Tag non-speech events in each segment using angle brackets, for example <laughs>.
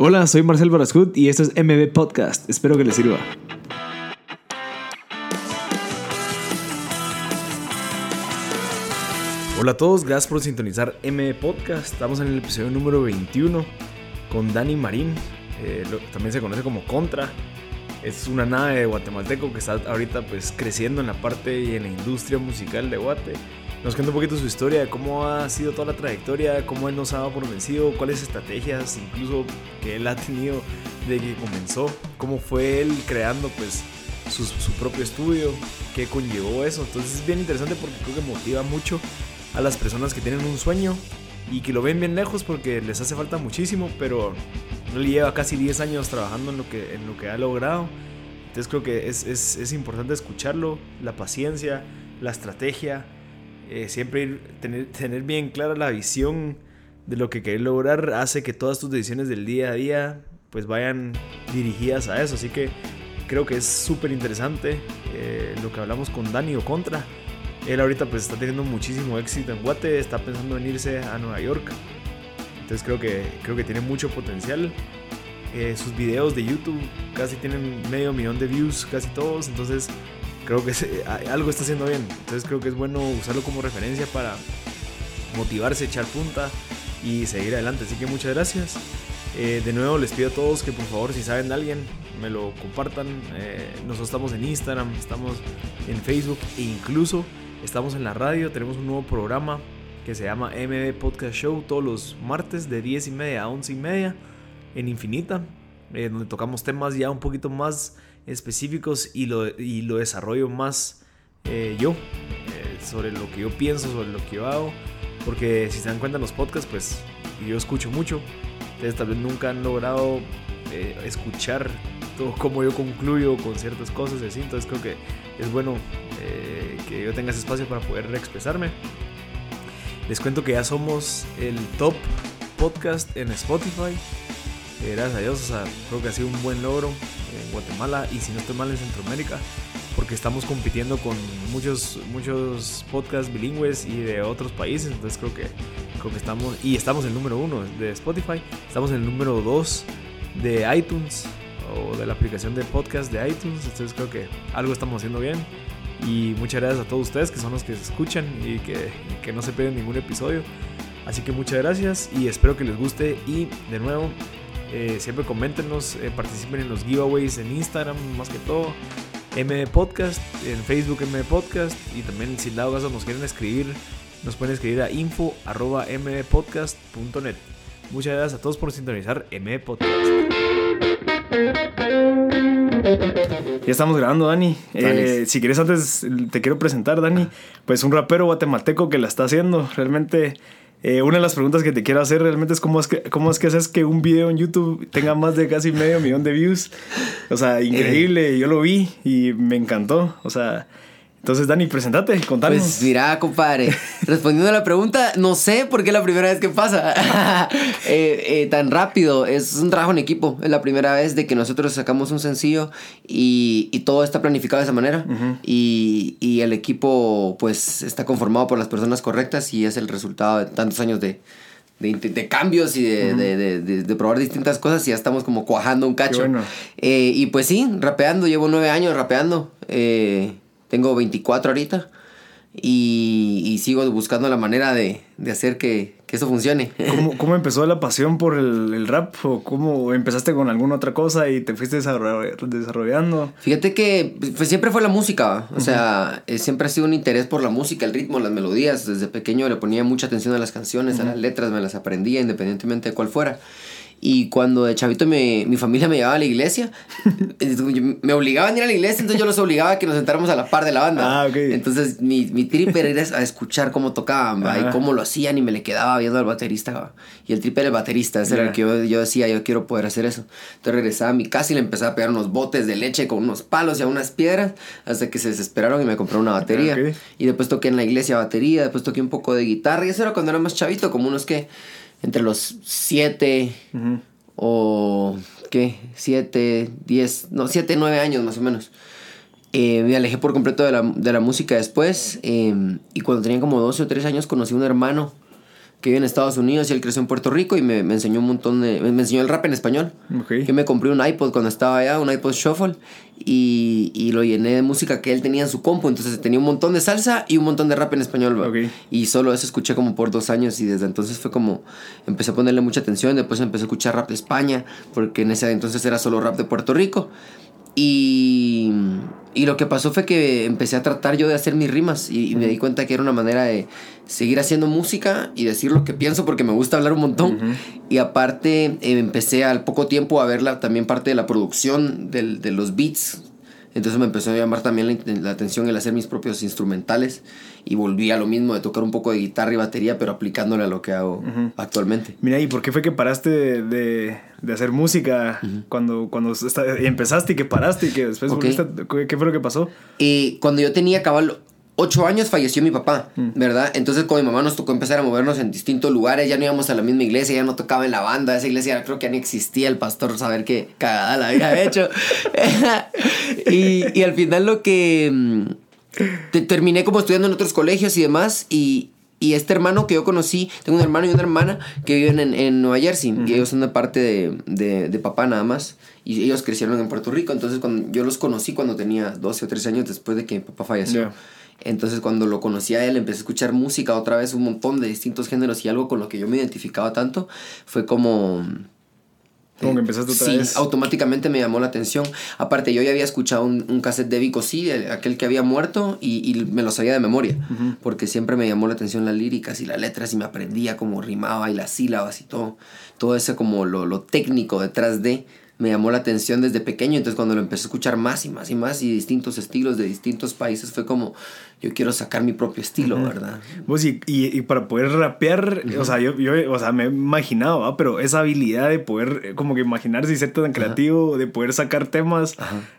Hola, soy Marcel Barascut y esto es MB Podcast. Espero que les sirva. Hola a todos, gracias por sintonizar MB Podcast. Estamos en el episodio número 21 con Dani Marín, eh, también se conoce como Contra. Es una nave guatemalteco que está ahorita pues creciendo en la parte y en la industria musical de Guate. Nos cuenta un poquito su historia, cómo ha sido toda la trayectoria, cómo él nos ha dado por vencido, cuáles estrategias incluso que él ha tenido de que comenzó, cómo fue él creando pues su, su propio estudio, qué conllevó eso. Entonces es bien interesante porque creo que motiva mucho a las personas que tienen un sueño y que lo ven bien lejos porque les hace falta muchísimo, pero él lleva casi 10 años trabajando en lo que, en lo que ha logrado. Entonces creo que es, es, es importante escucharlo, la paciencia, la estrategia, eh, siempre tener, bien clara la visión de lo que querés lograr hace que todas tus decisiones del día a día pues vayan dirigidas a eso. Así que creo que es súper interesante eh, lo que hablamos con Dani o Contra. Él ahorita pues está teniendo muchísimo éxito en Guate, está pensando en irse a Nueva York. Entonces creo que, creo que tiene mucho potencial. Eh, sus videos de YouTube casi tienen medio millón de views, casi todos. Entonces creo que algo está haciendo bien. Entonces creo que es bueno usarlo como referencia para motivarse, echar punta y seguir adelante. Así que muchas gracias. Eh, de nuevo les pido a todos que por favor si saben de alguien me lo compartan. Eh, nosotros estamos en Instagram, estamos en Facebook e incluso estamos en la radio. Tenemos un nuevo programa que se llama MB Podcast Show todos los martes de 10 y media a 11 y media en Infinita, eh, donde tocamos temas ya un poquito más específicos y lo, y lo desarrollo más eh, yo, eh, sobre lo que yo pienso, sobre lo que yo hago, porque si se dan cuenta en los podcasts, pues yo escucho mucho, ustedes tal vez nunca han logrado escuchar todo cómo yo concluyo con ciertas cosas así, entonces creo que es bueno que yo tenga ese espacio para poder expresarme. Les cuento que ya somos el top podcast en Spotify. Eh, gracias a Dios, o sea, creo que ha sido un buen logro en Guatemala y si no estoy mal en Centroamérica, porque estamos compitiendo con muchos, muchos podcasts bilingües y de otros países, entonces creo que, creo que estamos, y estamos en el número uno de Spotify, estamos en el número dos de iTunes o de la aplicación de podcast de iTunes, entonces creo que algo estamos haciendo bien. Y muchas gracias a todos ustedes que son los que escuchan y que, que no se pierden ningún episodio. Así que muchas gracias y espero que les guste. Y de nuevo, eh, siempre coméntenos, eh, participen en los giveaways en Instagram, más que todo. M Podcast, en Facebook M Podcast. Y también, si dado caso nos quieren escribir, nos pueden escribir a info.mpodcast.net. Muchas gracias a todos por sintonizar M Podcast. Ya estamos grabando, Dani. Eh, si quieres antes, te quiero presentar, Dani. Pues un rapero guatemalteco que la está haciendo. Realmente, eh, una de las preguntas que te quiero hacer realmente es cómo es que, cómo es que haces que un video en YouTube tenga más de casi medio millón de views. O sea, increíble. Yo lo vi y me encantó. O sea, entonces, Dani, presentate, contanos. Pues mira, compadre, respondiendo a la pregunta, no sé por qué es la primera vez que pasa <laughs> eh, eh, tan rápido. Es un trabajo en equipo. Es la primera vez de que nosotros sacamos un sencillo y, y todo está planificado de esa manera. y, y, el equipo, pues, está conformado por las personas correctas y es el resultado de tantos años de, de, de, cambios y de, de, de, probar distintas cosas y ya estamos como cuajando un cacho. Eh, y pues sí, rapeando, llevo nueve años rapeando. Eh, tengo 24 ahorita y, y sigo buscando la manera de, de hacer que, que, eso funcione. ¿Cómo, <laughs> ¿Cómo, empezó la pasión por el, el, rap? ¿O cómo empezaste con alguna otra cosa y te fuiste desarrollando? Fíjate que pues, siempre fue la música. O sea, eh, siempre ha sido un interés por la música, el ritmo, las melodías. Desde pequeño le ponía mucha atención a las canciones, a las letras, me las aprendía independientemente de cuál fuera. Y cuando de chavito mi, mi familia me llevaba a la iglesia, <laughs> me obligaban a ir a la iglesia, entonces yo los obligaba a que nos sentáramos a la par de la banda. Ah, okay. Entonces mi, mi trip era ir a escuchar cómo tocaban y cómo lo hacían y me le quedaba viendo al baterista. Y el trip era el baterista, ese era el que yo, yo, decía, yo quiero poder hacer eso. Entonces regresaba a mi casa y le empezaba a pegar unos botes de leche con unos palos y a unas piedras hasta que se desesperaron y me compraron una batería. Okay. Y después toqué en la iglesia batería, después toqué un poco de guitarra y eso era cuando era más chavito, como unos que entre los 7 uh -huh. o qué, 7, 10, no, 7, 9 años más o menos. Eh, me alejé por completo de la, de la música después eh, y cuando tenía como 12 o 13 años conocí a un hermano que vive en Estados Unidos y él creció en Puerto Rico y me, me enseñó un montón de... Me enseñó el rap en español. Yo me compré un iPod cuando estaba allá, un iPod Shuffle, y, y lo llené de música que él tenía en su compu. Entonces tenía un montón de salsa y un montón de rap en español. Y solo eso escuché como por dos años y desde entonces fue como... Empecé a ponerle mucha atención, después empecé a escuchar rap de España, porque en ese entonces era solo rap de Puerto Rico. Y, y lo que pasó fue que empecé a tratar yo de hacer mis rimas y, y me di cuenta que era una manera de seguir haciendo música y decir lo que pienso porque me gusta hablar un montón. Y aparte eh, empecé al poco tiempo a ver la- también parte de la producción del- de los beats. Entonces me empezó a llamar también la, la atención el hacer mis propios instrumentales y volví a lo mismo de tocar un poco de guitarra y batería pero aplicándole a lo que hago actualmente. Mira, ¿y por qué fue que paraste de, de- de hacer música cuando, cuando empezaste y que paraste y que después volviste? ¿Qué, fue lo que pasó? Y cuando yo tenía cabal ocho años falleció mi papá, ¿verdad? Entonces con mi mamá nos tocó empezar a movernos en distintos lugares, ya no íbamos a la misma iglesia, ya no tocaba en la banda, esa iglesia creo que ya ni existía el pastor, saber qué cagada la había <laughs> hecho. <laughs> y, y al final lo que... mm, te- terminé como estudiando en otros colegios y demás y... Y este hermano que yo conocí, tengo un hermano y una hermana que viven en, en Nueva Jersey. Y ellos son de parte de, de, de papá nada más. Y ellos crecieron en Puerto Rico. Entonces cuando yo los conocí cuando tenía 12 o 13 años después de que mi papá falleció. Entonces cuando lo conocí a él empecé a escuchar música otra vez, un montón de distintos géneros y algo con lo que yo me identificaba tanto fue como... Como que empezaste otra sí, vez. automáticamente me llamó la atención. Aparte, yo ya había escuchado un, un cassette de Vico sí, el- aquel que había muerto, y, y me lo sabía de memoria. Porque siempre me llamó la atención las líricas y las letras y me aprendía cómo rimaba y las sílabas y todo. Todo ese como lo, lo técnico detrás de me llamó la atención desde pequeño. Entonces cuando lo empecé a escuchar más y más y más y distintos estilos de distintos países fue como yo quiero sacar mi propio estilo, ¿verdad? Vos y, y, y para poder rapear, o sea, yo, yo o sea, me he imaginado, ¿va? pero esa habilidad de poder eh, como que imaginarse y ser tan creativo, de poder sacar temas,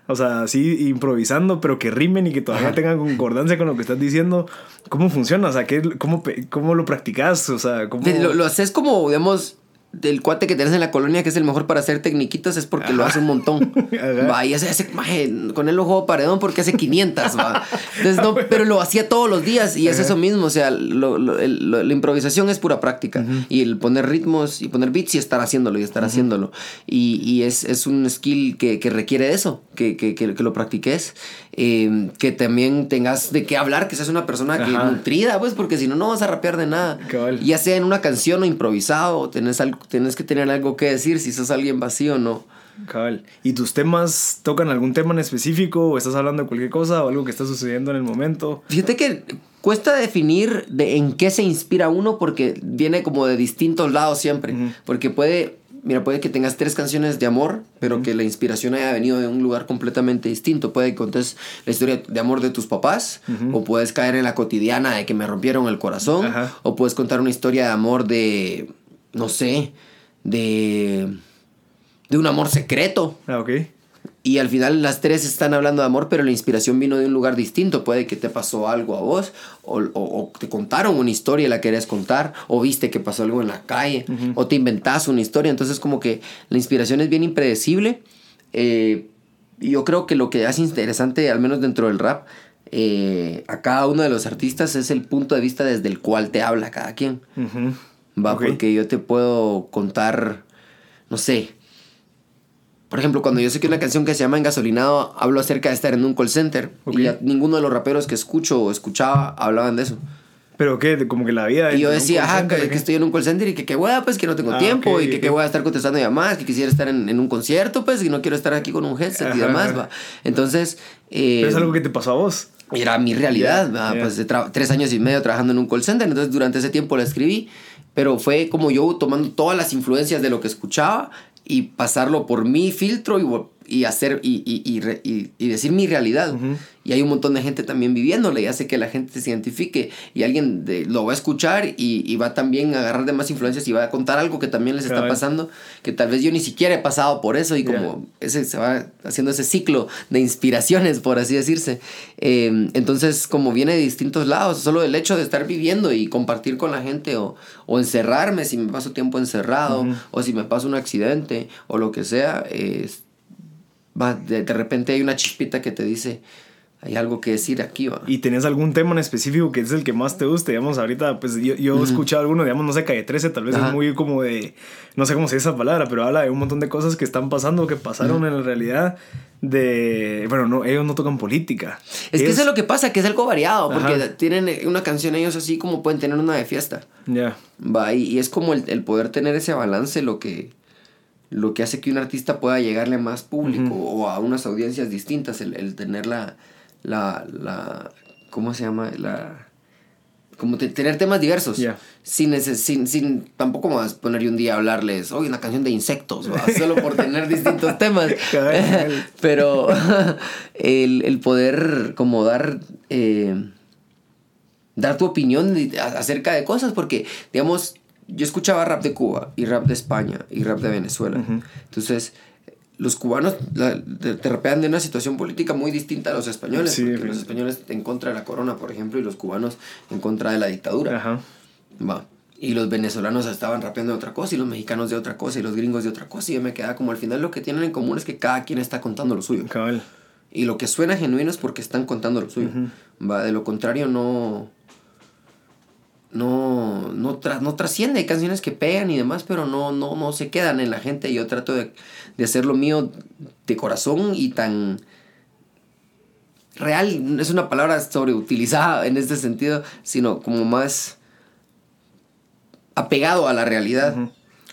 o sea, así improvisando, pero que rimen y que todavía tengan concordancia con lo que estás diciendo, ¿cómo funciona? O sea, ¿qué, cómo, ¿cómo lo practicas? O sea, ¿cómo... Lo, lo haces como, digamos, del cuate que tenés en la colonia que es el mejor para hacer tecniquitas es porque lo Ajá. hace un montón. <laughs> Ajá. Va, y ese, ese maje, con él lo juego paredón porque hace 500, va. Entonces, no, <laughs> pero lo hacía todos los días y es Ajá. eso mismo, o sea, lo- lo- el- lo- la improvisación es pura práctica. Y el poner ritmos y poner beats y estar haciéndolo y estar haciéndolo. Y, y es, es un skill que, que requiere eso, que, que, que lo practiques, eh, que también tengas de qué hablar, que seas una persona que nutrida, pues, porque si no, no vas a rapear de nada. Ya sea en una canción o improvisado, tenés, algo, tenés que tener algo que decir si sos alguien vacío o no. Cabal. ¿Y tus temas tocan algún tema en específico o estás hablando de cualquier cosa o algo que está sucediendo en el momento? Fíjate que cuesta definir de en qué se inspira uno porque viene como de distintos lados siempre. Porque puede, mira, puede que tengas tres canciones de amor, pero que la inspiración haya venido de un lugar completamente distinto. Puede que contes la historia de amor de tus papás, o puedes caer en la cotidiana de que me rompieron el corazón, o puedes contar una historia de amor de, no sé, de, de un amor secreto. Ah, ok. Y al final las tres están hablando de amor, pero la inspiración vino de un lugar distinto. Puede que te pasó algo a vos, o, o- o te contaron una historia y la querías contar, o viste que pasó algo en la calle, o te inventás una historia. Entonces como que la inspiración es bien impredecible. Eh, yo creo que lo que hace interesante, al menos dentro del rap, eh, a cada uno de los artistas es el punto de vista desde el cual te habla cada quien. Va, porque yo te puedo contar, no sé. Por ejemplo, cuando yo sé que una canción que se llama Engasolinado, hablo acerca de estar en un call center. Ok. Y ya ninguno de los raperos que escucho o escuchaba hablaban de eso. ¿Pero qué? Como que la vida... Y yo decía, ajá, que, ¿o que estoy en un call center y que qué hueá, pues que no tengo Ah, tiempo ok, y que qué voy a estar contestando llamadas, que quisiera estar en, en un concierto, pues, y no quiero estar aquí con un headset y Ajá, demás, ajá. va. Entonces, eh, Pero es algo que te pasó a vos. era mi realidad, Ya, ¿va? ya. pues tres años y medio trabajando en un call center, entonces durante ese tiempo la escribí, pero fue como yo tomando todas las influencias de lo que escuchaba y pasarlo por mi filtro y, y hacer y, y, y decir mi realidad. Y hay un montón de gente también viviéndole y hace que la gente se identifique y alguien de- lo va a escuchar y, va también a agarrar de más influencias y va a contar algo que también les está pasando, que tal vez yo ni siquiera he pasado por eso y como ese se va haciendo ese ciclo de inspiraciones, por así decirse. Eh, entonces, como viene de distintos lados, solo el hecho de estar viviendo y compartir con la gente o, o encerrarme si me paso tiempo encerrado o si me pasa un accidente o lo que sea, va, de, de repente hay una chispita que te dice, hay algo que decir aquí, ¿va? ¿Y tenés algún tema en específico que es el que más te guste? Digamos, ahorita, pues yo, yo he escuchado alguno, digamos, no sé, Calle 13, tal vez es muy como de, no sé cómo se dice esa palabra, pero habla de un montón de cosas que están pasando, que pasaron en la realidad, de, bueno, no, ellos no tocan política. Es, que eso es lo que pasa, que es algo variado, porque tienen una canción ellos así como pueden tener una de fiesta. Ya. Va, y, es como el, poder tener ese balance lo que, lo que hace que un artista pueda llegarle a más público o a unas audiencias distintas, el, el tener la la, la ¿cómo se llama? La, como tener temas diversos. Sin, sin, sin, tampoco vas a poner un día a hablarles, hoy una canción de insectos, <laughs> solo por tener distintos temas. <laughs> <laughs> Pero el, el, poder como dar, eh, dar tu opinión acerca de cosas, porque, digamos, yo escuchaba rap de Cuba y rap de España y rap de Venezuela. Entonces, los cubanos te, rapean de una situación política muy distinta a los españoles. porque los españoles en contra de la corona, por ejemplo, y los cubanos en contra de la dictadura. Ajá. Va. Y los venezolanos estaban rapeando de otra cosa, y los mexicanos de otra cosa, y los gringos de otra cosa. Y yo me quedaba como al final lo que tienen en común es que cada quien está contando lo suyo. Cabal. Y lo que suena genuino es porque están contando lo suyo. Va. De lo contrario, no no, no, no trasciende. Hay canciones que pegan y demás, pero no, no, no se quedan en la gente. Yo trato de, de hacer lo mío de corazón y tan real. Es una palabra sobreutilizada en este sentido, sino como más apegado a la realidad.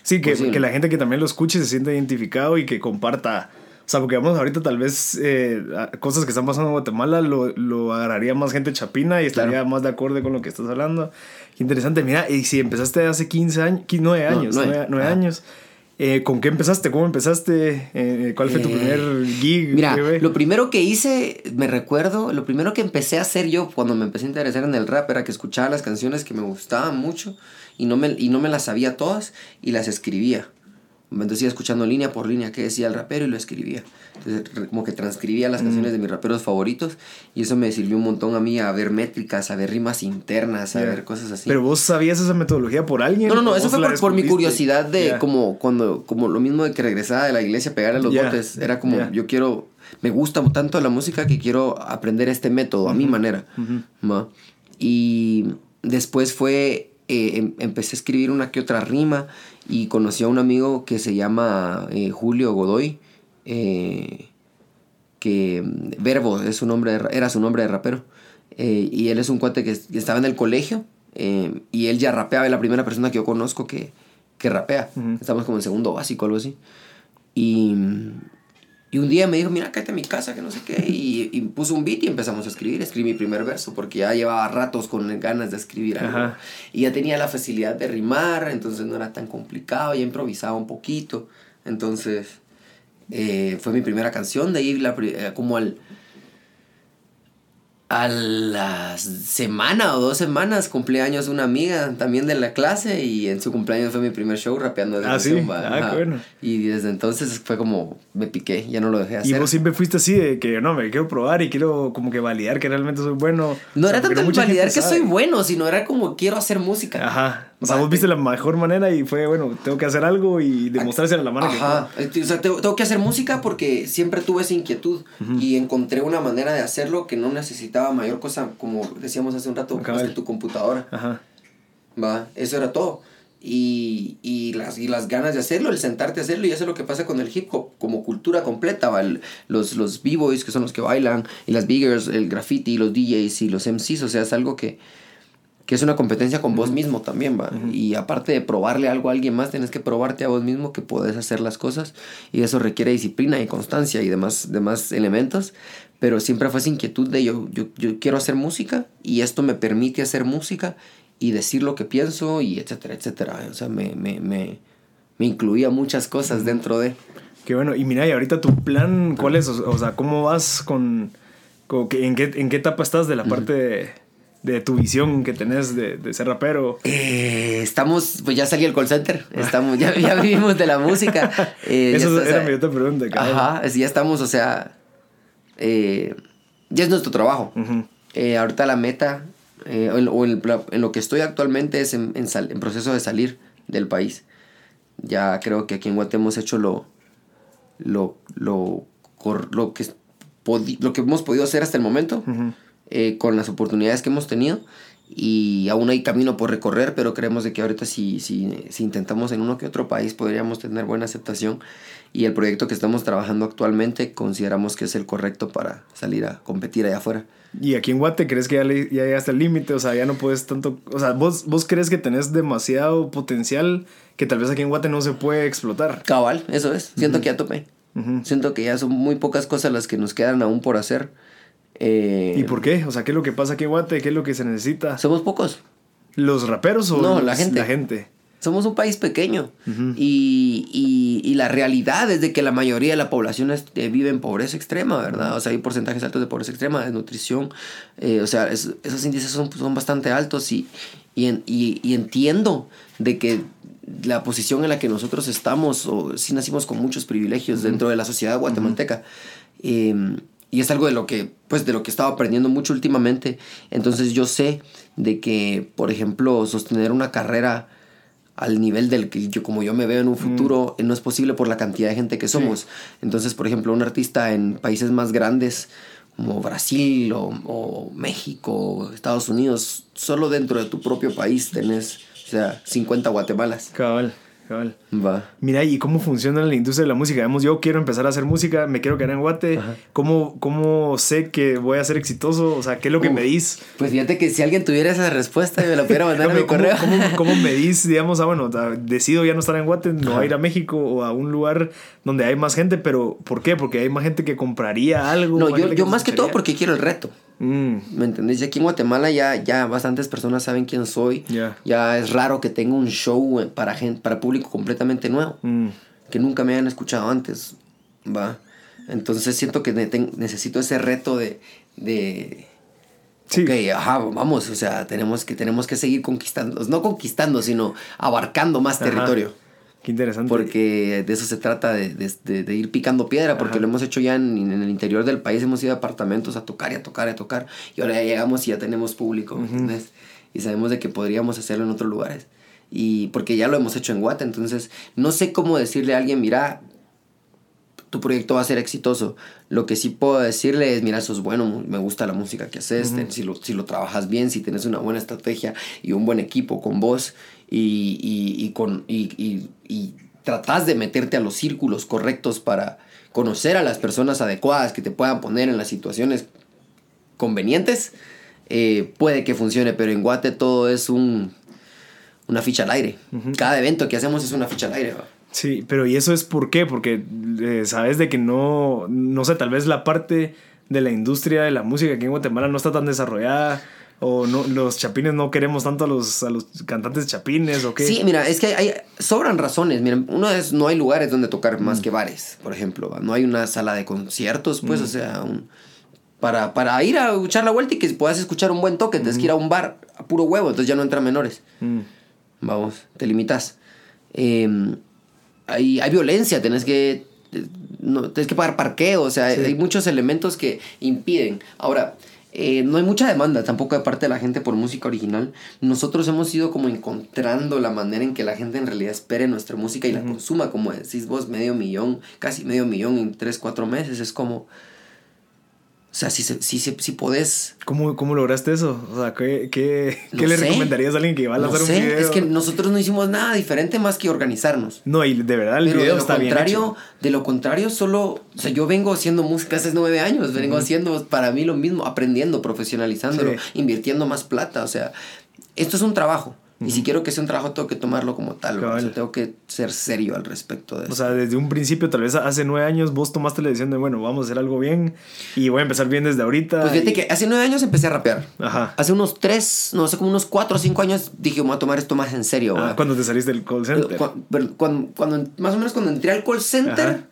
Sí, que, que, la gente que también lo escuche se sienta identificado y que comparta. O sea, porque vamos ahorita tal vez eh, cosas que están pasando en Guatemala lo, lo agarraría más gente chapina y estaría más de acuerdo con lo que estás hablando. Qué interesante. Mira, y si empezaste hace 15 años, 9 años, 9, años. Eh, ¿Con qué empezaste? ¿Cómo empezaste? Eh, ¿Cuál fue tu eh, primer gig? Mira, lo primero que hice, me recuerdo, lo primero que empecé a hacer yo cuando me empecé a interesar en el rap era que escuchaba las canciones que me gustaban mucho y no me, y no me las sabía todas y las escribía. Entonces iba escuchando línea por línea qué decía el rapero y lo escribía. Entonces como que transcribía las canciones de mis raperos favoritos y eso me sirvió un montón a mí a ver métricas, a ver rimas internas, a ver cosas así. ¿Pero vos sabías esa metodología por alguien? No, no, no, eso fue por, mi curiosidad de como cuando, como lo mismo de que regresaba de la iglesia a pegarle los botes. Era como, yo quiero, me gusta tanto la música que quiero aprender este método a mi manera. Y después fue, eh, em, empecé a escribir una que otra rima y conocí a un amigo que se llama eh, Julio Godoy, eh, que mm, Verbo es su nombre, era su nombre de rapero, eh, y él es un cuate que estaba en el colegio, y él ya rapeaba, es la primera persona que yo conozco que, que rapea, estamos como en segundo básico, algo así, y mm, y un día me dijo, mira, cállate a mi casa, que no sé qué. Y, y, puso un beat y empezamos a escribir. Escribí mi primer verso porque ya llevaba ratos con ganas de escribir algo. Y ya tenía la facilidad de rimar, entonces no era tan complicado. Ya improvisaba un poquito. Entonces eh, fue mi primera canción. De ahí la, eh, como al a la semana o dos semanas cumpleaños una amiga también de la clase y en su cumpleaños fue mi primer show rapeando de ah, ¿sí? ah, bueno. Y desde entonces fue como me piqué, ya no lo dejé hacer. Y vos siempre fuiste así de que no, me quiero probar y quiero como que validar que realmente soy bueno. No era tanto validar que soy bueno, sino era como quiero hacer música. Ajá. O sea, vos viste la mejor manera y fue, bueno, tengo que hacer algo y demostrarse a la mano Ajá. O sea, tengo, que hacer música porque siempre tuve esa inquietud y encontré una manera de hacerlo que no necesitaba mayor cosa, como decíamos hace un rato, de tu computadora. Ajá. Va, eso era todo. Y, y, las, y las ganas de hacerlo, el sentarte a hacerlo, y eso es lo que pasa con el hip hop como cultura completa, ¿va? los, los b-boys que son los que bailan, y las biggers, el graffiti, los DJs y los MCs, o sea, es algo que, que es una competencia con vos mismo también, va. Y aparte de probarle algo a alguien más, tienes que probarte a vos mismo que puedes hacer las cosas y eso requiere disciplina y constancia y demás, demás elementos. Pero siempre fue esa inquietud de yo, yo, yo quiero hacer música y esto me permite hacer música y decir lo que pienso y etcétera, etcétera. O sea, me, me, me, me incluía muchas cosas dentro de... Qué bueno. Y mira, y ahorita tu plan, ¿cuál es? O sea, ¿cómo vas con... en, qué, ¿En qué etapa estás de la parte de de tu visión que tenés de, de ser rapero? Eh, estamos, pues ya salí el call center, <laughs> estamos, ya, ya vivimos de la música. <laughs> Eh, Eso era mi otra pregunta. Ajá, ya estamos, o sea, eh, ya es nuestro trabajo. ahorita la meta, o en, lo que estoy actualmente es en, en, proceso de salir del país. Ya creo que aquí en Guatemala hemos hecho lo, lo, lo, lo que lo que hemos podido hacer hasta el momento, eh, con las oportunidades que hemos tenido. Y aún hay camino por recorrer, pero creemos de que ahorita si, si, si intentamos en uno que otro país podríamos tener buena aceptación. Y el proyecto que estamos trabajando actualmente consideramos que es el correcto para salir a competir allá afuera. ¿Y aquí en Guate crees que ya, ya llegaste al límite? O sea, ya no puedes tanto... O sea, ¿vos, ¿vos crees que tenés demasiado potencial que tal vez aquí en Guate no se puede explotar? Cabal, eso es. Siento que ya topé. Siento que ya son muy pocas cosas las que nos quedan aún por hacer. Eh, ¿Y por qué? O sea, ¿qué es lo que pasa aquí en Guate? ¿Qué es lo que se necesita? Somos pocos. ¿Los raperos o no, la gente? La gente. Somos un país pequeño y, y, y, la realidad es de que la mayoría de la población este, vive en pobreza extrema, ¿verdad? O sea, hay porcentajes altos de pobreza extrema, de nutrición, eh, o sea, esos índices son, son bastante altos y, y, entiendo de que la posición en la que nosotros estamos, o sí nacimos con muchos privilegios dentro de la sociedad guatemalteca. Em, y es algo de lo que pues de lo que he estado aprendiendo mucho últimamente. Entonces yo sé de que por ejemplo sostener una carrera al nivel del que yo como yo me veo en un mm. futuro no es posible por la cantidad de gente que somos. Entonces por ejemplo un artista en países más grandes como Brasil o, o México Estados Unidos solo dentro de tu propio país tenés o sea 50 Guatemalas. Cabal Va. Mira, ¿y cómo funciona la industria de la música? Digamos, yo quiero empezar a hacer música, me quiero quedar en Guate. ¿Cómo, ¿Cómo sé que voy a ser exitoso? O sea, ¿qué es lo que me dis? Pues fíjate que si alguien tuviera esa respuesta, me la pudiera <laughs> mandar a mi correo. ¿cómo, <laughs> cómo, me dis, digamos, ah, bueno, decido ya no estar en Guate, no ir a México o a un lugar donde hay más gente, pero ¿por qué? Porque hay más gente que compraría algo. No, yo, yo más que todo porque quiero el reto. Mm. ¿Me entendés? Y aquí en Guatemala ya, ya bastantes personas saben quién soy. Ya es raro que tenga un show para, gente, para público completamente nuevo. Mm. Que nunca me hayan escuchado antes. ¿Va? Entonces siento que necesito ese reto de... de sí. Ajá, vamos, o sea, tenemos que, tenemos que seguir conquistando, no conquistando, sino abarcando más territorio. Qué interesante. Porque de eso se trata, de, de, de ir picando piedra, porque lo hemos hecho ya en, en, el interior del país, hemos ido a apartamentos a tocar y a tocar y a tocar, y ahora ya llegamos y ya tenemos público, ¿entiendes? Y sabemos de que podríamos hacerlo en otros lugares. Y porque ya lo hemos hecho en Guate, entonces no sé cómo decirle a alguien, mira, tu proyecto va a ser exitoso. Lo que sí puedo decirle es, mira, eso es bueno, me gusta la música que haces, si, lo, si lo trabajas bien, si tienes una buena estrategia y un buen equipo con vos y, y, y con, y, y, tratas de meterte a los círculos correctos para conocer a las personas adecuadas que te puedan poner en las situaciones convenientes, eh, puede que funcione, pero en Guate todo es un, una ficha al aire. Cada evento que hacemos es una ficha al aire. Sí, pero ¿y eso es por qué? Porque eh, sabes de que no, no sé, tal vez la parte de la industria de la música aquí en Guatemala no está tan desarrollada o no, los chapines no queremos tanto a los, a los cantantes chapines o qué. Sí, mira, es que hay, sobran razones. Mira, uno es, no hay lugares donde tocar más mm. que bares, por ejemplo. No hay una sala de conciertos, pues, mm. o sea, para, para ir a echar la vuelta y que puedas escuchar un buen toque, tienes que ir a un bar a puro huevo, entonces ya no entran menores. Mm. Vamos, te limitas. Em, hay, hay violencia, tenés que no, tienes que pagar parqueo, o sea, hay muchos elementos que impiden. Ahora, eh, no hay mucha demanda tampoco de parte de la gente por música original. Nosotros hemos ido como encontrando la manera en que la gente en realidad espere nuestra música y la consuma, como decís vos, medio millón, casi medio millón en 3, 4 meses. Es como o sea, si, si, si, si podés... ¿Cómo, ¿Cómo lograste eso? O sea, ¿qué, qué, ¿qué le recomendarías a alguien que va a lanzar un video? Es que nosotros no hicimos nada diferente más que organizarnos. No, y de verdad el video está bien hecho. De lo contrario, solo... O sea, yo vengo haciendo música hace nueve años. Vengo haciendo para mí lo mismo, aprendiendo, profesionalizándolo, invirtiendo más plata. O sea, esto es un trabajo. Y si quiero que sea un trabajo, tengo que tomarlo como tal. O sea, tengo que ser serio al respecto de eso. O sea, desde un principio, tal vez hace nueve años, vos tomaste la decisión de, bueno, vamos a hacer algo bien y voy a empezar bien desde ahorita. Pues fíjate que hace nueve años empecé a rapear. Ajá. Hace unos tres, no sé, como unos cuatro o cinco años dije, voy a tomar esto más en serio. Ah, cuando te saliste del call center. Cuando, cuando, más o menos cuando entré al call center,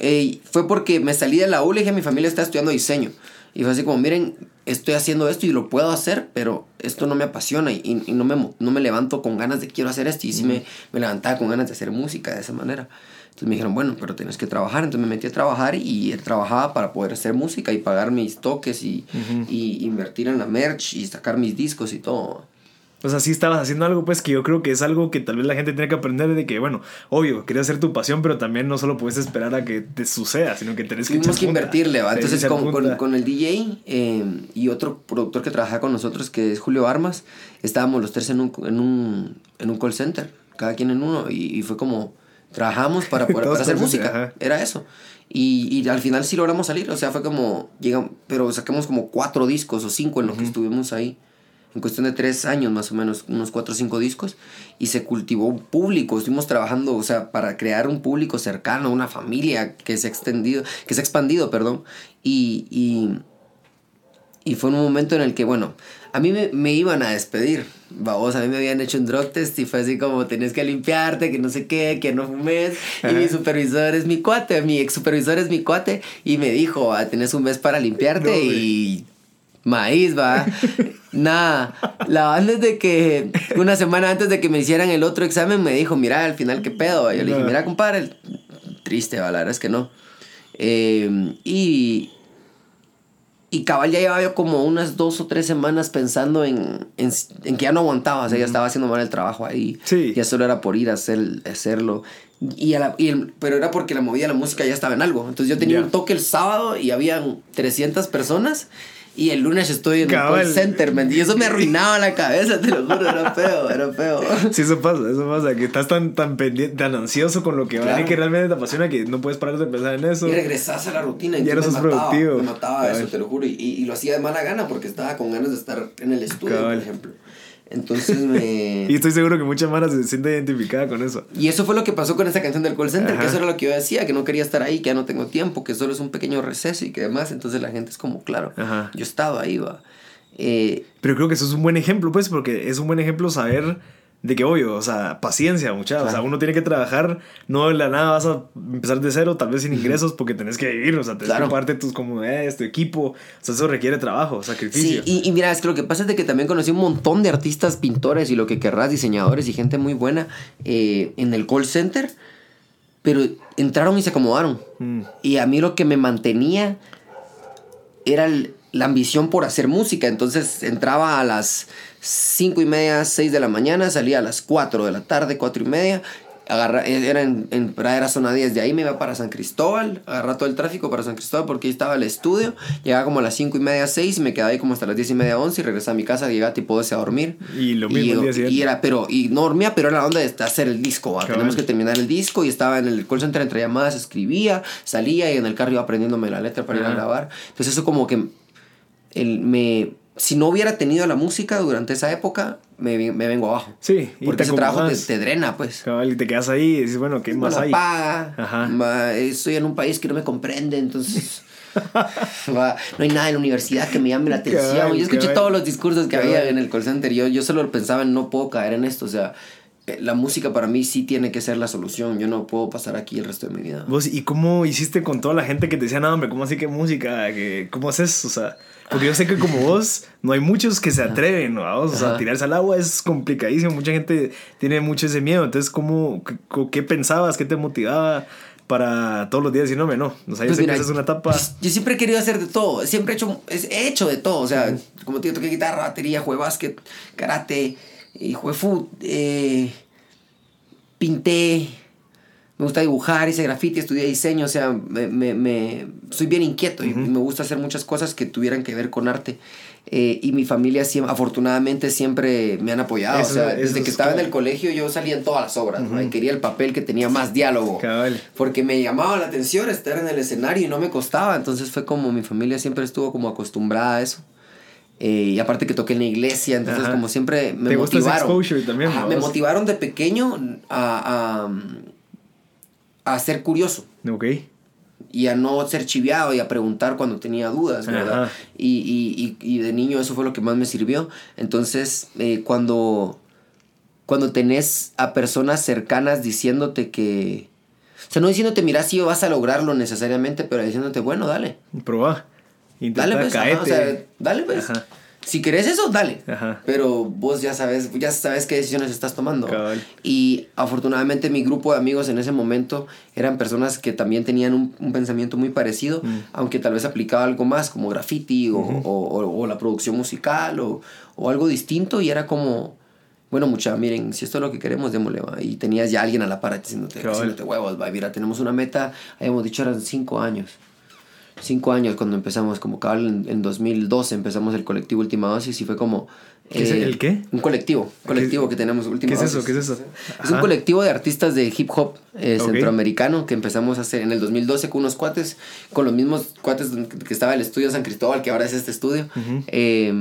eh, fue porque me salí de la U y dije, mi familia está estudiando diseño. Y fue así como, miren, estoy haciendo esto y lo puedo hacer, pero esto no me apasiona y, y no, me, no me levanto con ganas de quiero hacer esto. Y sí me, me, levantaba con ganas de hacer música de esa manera. Entonces me dijeron, bueno, pero tienes que trabajar. Entonces me metí a trabajar y trabajaba para poder hacer música y pagar mis toques y, y invertir en la merch y sacar mis discos y todo. O sea, sí estabas haciendo algo, pues, que yo creo que es algo que tal vez la gente tiene que aprender de que, bueno, obvio, quería hacer tu pasión, pero también no solo puedes esperar a que te suceda, sino que tenés que Tuvimos que invertirle, ¿va? Entonces, con, con, con, el DJ eh, y otro productor que trabaja con nosotros, que es Julio Armas, estábamos los tres en un, en un, en un call center, cada quien en uno, y, y fue como, trabajamos para, poder, <laughs> para hacer música, ajá. era eso. Y, y, al final sí logramos salir, o sea, fue como, llegamos, pero sacamos como cuatro discos o cinco en lo uh -huh. que estuvimos ahí en cuestión de tres años más o menos, unos cuatro o cinco discos, y se cultivó un público, estuvimos trabajando, o sea, para crear un público cercano, una familia que se ha extendido, que se ha expandido, perdón, y, y, y fue un momento en el que, bueno, a mí me, me iban a despedir, vamos, a mí me habían hecho un drug test y fue así como, tenés que limpiarte, que no sé qué, que no fumes, y mi supervisor es mi cuate, mi ex supervisor es mi cuate, y me dijo, ah, tenés un mes para limpiarte, no, y maíz, va. <laughs> Nada, la banda es de que una semana antes de que me hicieran el otro examen me dijo, mira, al final qué pedo. Yo le dije, mira, compadre, triste, va, la verdad es que no. Eh, y, y cabal ya llevaba yo como unas dos o tres semanas pensando en, en, en que ya no aguantaba, o sea, ya estaba haciendo mal el trabajo ahí. Sí. Ya solo era por ir a hacer, hacerlo. Y, a la, y el, pero era porque la movida de la música ya estaba en algo. Entonces yo tenía yeah. un toque el sábado y habían 300 personas. Y el lunes estoy en Cabal. el call center, man. Y eso me arruinaba la cabeza, te lo juro, era feo, era feo. <laughs> Sí, eso pasa, eso pasa, que estás tan, tan pendiente, tan ansioso con lo que claro. va y que realmente te apasiona que no puedes parar de pensar en eso. Y regresas a la rutina y ya no sos mataba, productivo. Me mataba eso, te lo juro. Y, y, lo hacía de mala gana porque estaba con ganas de estar en el estudio, Cabal. por ejemplo. Entonces me... <laughs> y estoy seguro que mucha Mara se siente identificada con eso. Y eso fue lo que pasó con esa canción del call center, Ajá. que eso era lo que yo decía, que no quería estar ahí, que ya no tengo tiempo, que solo es un pequeño receso y que demás. Entonces la gente es como, claro, Ajá. yo estaba ahí, va. Eh, Pero creo que eso es un buen ejemplo, pues, porque es un buen ejemplo saber de que, obvio, o sea, paciencia, muchachos. Claro. O sea, uno tiene que trabajar, no de la nada vas a empezar de cero, tal vez sin ingresos, porque tenés que vivir, o sea, tenés claro. que parte tus comunidades, tu equipo. O sea, eso requiere trabajo, sacrificio. Sí, y, y, mira, es que lo que pasa es de que también conocí un montón de artistas, pintores y lo que querrás, diseñadores y gente muy buena eh, en el call center, pero entraron y se acomodaron. Mm. Y a mí lo que me mantenía era el, la ambición por hacer música. Entonces entraba a las 5 y media, 6 de la mañana, salía a las 4 de la tarde, 4 y media. Agarra, era en, en era zona 10, de ahí me iba para San Cristóbal, agarraba todo el tráfico para San Cristóbal porque ahí estaba el estudio, llegaba como a las 5 y media, 6, me quedaba ahí como hasta las 10 y media, 11 y regresaba a mi casa, llegaba tipo 12 a dormir. Y lo mismo y, y era, pero, y no dormía, pero era la onda de hacer el disco, tenemos que terminar el disco y estaba en el call center entre llamadas, escribía, salía y en el carro iba aprendiéndome la letra para ir a grabar. Entonces eso como que el, me, si no hubiera tenido la música durante esa época, me, me vengo abajo. Sí, y porque ese trabajo te, te, drena, pues. Cabal, y te quedas ahí y dices, bueno, ¿qué más hay? paga, Ajá. estoy en un país que no me comprende, entonces... <laughs> No hay nada en la universidad que me llame la atención. Cabal, yo escuché cabal. todos los discursos que cabal. había en el call center. Yo, yo solo pensaba en no puedo caer en esto. O sea, eh, la música para mí sí tiene que ser la solución. Yo no puedo pasar aquí el resto de mi vida. ¿Vos, ¿Y cómo hiciste con toda la gente que te decía, no, hombre, ¿cómo así que música? ¿Qué, ¿Cómo haces? O sea, porque yo sé que como vos, no hay muchos que se atreven, ¿no? O sea, tirarse al agua es complicadísimo. Mucha gente tiene mucho ese miedo. Entonces, ¿cómo, qué, qué pensabas? ¿Qué te motivaba? para todos los días decir, no, no, o sea, yo pues sé mira, que esa es una etapa. Yo, yo, siempre he querido hacer de todo, siempre he hecho, he hecho de todo, o sea, como te toqué guitarra, batería, jugué básquet, karate, y jugué fútbol, eh, pinté, me gusta dibujar, hice graffiti, estudié diseño, o sea, me, me, me soy bien inquieto uh -huh. y me gusta hacer muchas cosas que tuvieran que ver con arte. Eh, y mi familia, siempre, afortunadamente, siempre me han apoyado. Eso, o sea, desde que estaba en el colegio yo salía en todas las obras, uh -huh. ¿no? Y quería el papel que tenía más diálogo. Cabal. Porque me llamaba la atención estar en el escenario y no me costaba. Entonces fue como mi familia siempre estuvo como acostumbrada a eso. Eh, y aparte que toqué en la iglesia, entonces Ajá. como siempre me ¿Te motivaron. Gusta ese también, Ajá, me motivaron de pequeño a, a, a ser curioso. Ok y a no ser chiviado y a preguntar cuando tenía dudas, ¿verdad? Y, y, y, de niño eso fue lo que más me sirvió. Entonces, eh, cuando, cuando tenés a personas cercanas diciéndote que... O sea, no diciéndote, mira, si vas a lograrlo necesariamente, pero diciéndote, bueno, dale. Proba. Intenta dale, pues, ajá, o sea, dale, pues. Ajá si querés eso, dale. Ajá. Pero vos ya sabes, ya sabes qué decisiones estás tomando. Cabal. Y afortunadamente mi grupo de amigos en ese momento eran personas que también tenían un, un pensamiento muy parecido, mm. aunque tal vez aplicaba algo más como graffiti o, uh -huh. o, o, o la producción musical o, o, algo distinto y era como, bueno, mucha, miren, si esto es lo que queremos, démosle, va. Y tenías ya alguien a la par diciéndote, Cabal. haciéndote huevos, va. Mira, tenemos una meta, habíamos dicho eran cinco años. Cinco años cuando empezamos, como cabal en, en 2012 empezamos el colectivo Última Dosis y fue como... ¿Qué es el qué? Un colectivo, colectivo que tenemos Última ¿Qué es eso? Dosis. ¿Qué es eso? Es un colectivo de artistas de hip hop eh, centroamericano que empezamos a hacer en el 2012 con unos cuates, con los mismos cuates que estaba el estudio San Cristóbal, que ahora es este estudio. Eh,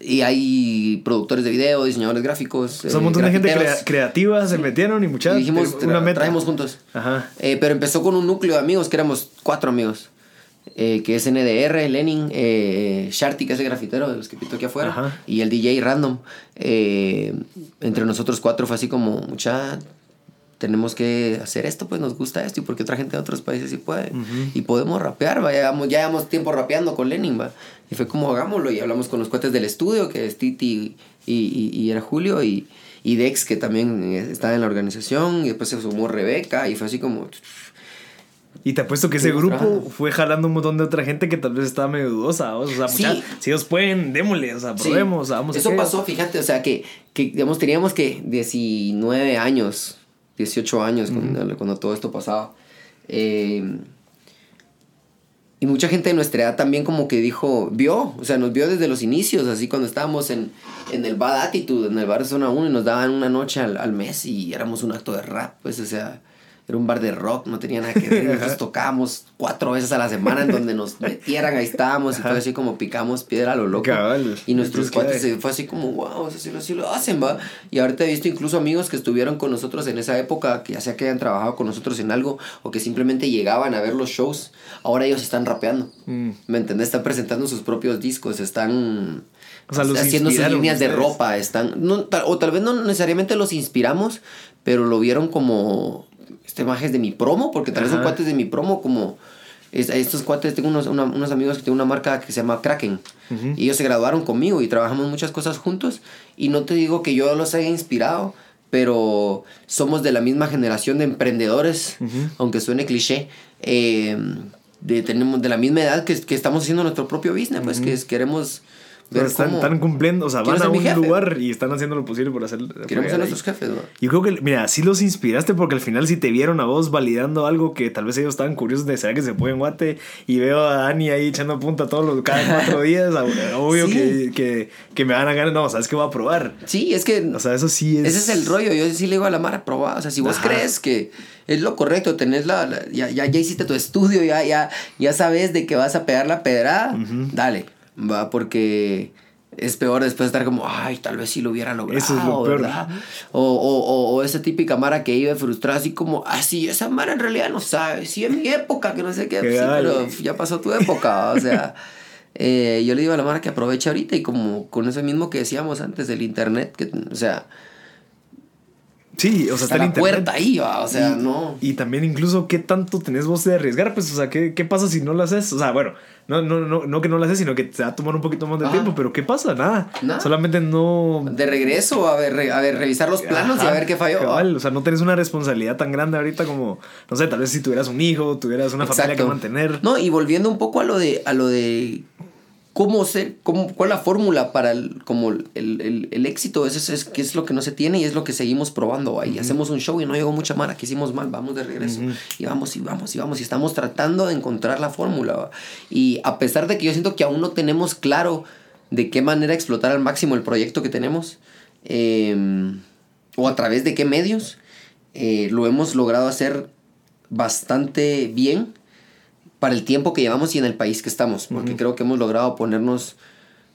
y hay productores de video, diseñadores gráficos. O sea, un eh, montón de gente crea- creativa se metieron y muchas Y dijimos, una meta. traemos juntos. Ajá. Eh, pero empezó con un núcleo de amigos, que éramos cuatro amigos. eh, que es NDR, Lenin, eh, Sharty, que es el grafitero de los que pintó aquí afuera, Ajá. y el DJ Random. Entre nosotros cuatro fue así como, mucha, tenemos que hacer esto, pues nos gusta esto, y porque otra gente de otros países sí puede. Y podemos rapear, va, ya llevamos, ya llevamos tiempo rapeando con Lenin, va. Y fue como, hagámoslo, y hablamos con los cuates del estudio, que es Titi y, y, y era Julio, y, y Dex, que también estaba en la organización, y después se sumó Rebeca, y fue así como... Y te apuesto que ese grupo trabajando. fue jalando un montón de otra gente que tal vez estaba medio dudosa. ¿vos? O sea, Sí. mucha- si ellos pueden, démosle, o sea, Sí. probemos, o sea, vamos a Eso pasó, fíjate, o sea, que, que digamos, teníamos que 19 años, 18 años cuando, cuando todo esto pasaba. Eh, y mucha gente de nuestra edad también como que dijo, vio, o sea, nos vio desde los inicios, así cuando estábamos en, en el Bad Attitude, en el bar de Zona 1, y nos daban una noche al, al mes y éramos un acto de rap, pues, o sea, era un bar de rock, no tenía nada que ver, <laughs> nosotros tocábamos cuatro veces a la semana en donde nos <laughs> metieran, ahí estábamos, y fue así como picamos piedra a lo loco. Cabal. Y nuestros cuates se- fue así como, wow, o sea, sí, lo- sí lo hacen, va. Y ahorita he visto incluso amigos que estuvieron con nosotros en esa época, que ya sea que hayan trabajado con nosotros en algo, o que simplemente llegaban a ver los shows, ahora ellos están rapeando. Mm. ¿Me entendés? Están presentando sus propios discos, están O sea, los haciendo sus líneas de ropa, están, no, tal- o tal vez no necesariamente los inspiramos, pero lo vieron como, este imágenes de mi promo, porque tal vez son cuates de mi promo, como, es- estos cuates, tengo unos, una- unos amigos que tienen una marca que se llama Kraken, y ellos se graduaron conmigo y trabajamos muchas cosas juntos, y no te digo que yo los haya inspirado, pero somos de la misma generación de emprendedores, aunque suene cliché, eh, de, tenemos de la misma edad que, que estamos haciendo nuestro propio business, pues que es- queremos O sea, ver están, cumpliendo, o sea, van a un lugar y están haciendo lo posible por hacer. Queremos ser nuestros jefes, ¿no? Yo creo que, mira, sí los inspiraste porque al final si te vieron a vos validando algo que tal vez ellos estaban curiosos de será que se puede en Guate y veo a Dani ahí echando punta todos los cada <laughs> cuatro días, obvio Sí. que, que, que me van a ganar, no, sabes que voy a probar. Sí, es que O sea, eso sí es... ese es el rollo. Yo sí le digo a la Mara, probá. O sea, si vos Ajá. crees que es lo correcto, tenés la, la- ya, ya, ya hiciste tu estudio, ya, ya, ya sabes de que vas a pegar la pedrada, dale, va, porque es peor después estar como, ay, tal vez sí lo hubiera logrado, Eso es lo peor. ¿verdad? O, o, o, o esa típica Mara que iba frustrada, así como, ah, sí, esa Mara en realidad no sabe, sí, en mi época, que no sé qué, sí, pero ya pasó tu época, o sea... <laughs> eh, yo le digo a la Mara que aproveche ahorita y como con eso mismo que decíamos antes del internet, que, o sea, Sí, o sea, está está la internet. puerta ahí, va, o sea, y, no. Y también incluso qué tanto tenés vos de arriesgar, pues, o sea, ¿qué, qué pasa si no lo haces? O sea, bueno, no, no, no, no que no lo haces, sino que te va a tomar un poquito más de Ajá. tiempo, pero ¿qué pasa? Nada. Nada. Solamente no... De regreso, a ver, re- a ver, revisar los planos y Ajá, a ver qué falló. cabal, o sea, no tenés una responsabilidad tan grande ahorita como, no sé, tal vez si tuvieras un hijo, tuvieras una familia que Exacto. mantener. No, y volviendo un poco a lo de, a lo de cómo ser, cómo, cuál es la fórmula para el, como el, el, el éxito, eso es, es, que es lo que no se tiene y es lo que seguimos probando. Ahí hacemos un show y no llegó mucha mara, que hicimos mal, vamos de regreso. Y vamos y vamos y vamos y estamos tratando de encontrar la fórmula. ¿va? Y a pesar de que yo siento que aún no tenemos claro de qué manera explotar al máximo el proyecto que tenemos, eh, o a través de qué medios, eh, lo hemos logrado hacer bastante bien para el tiempo que llevamos y en el país que estamos, porque creo que hemos logrado ponernos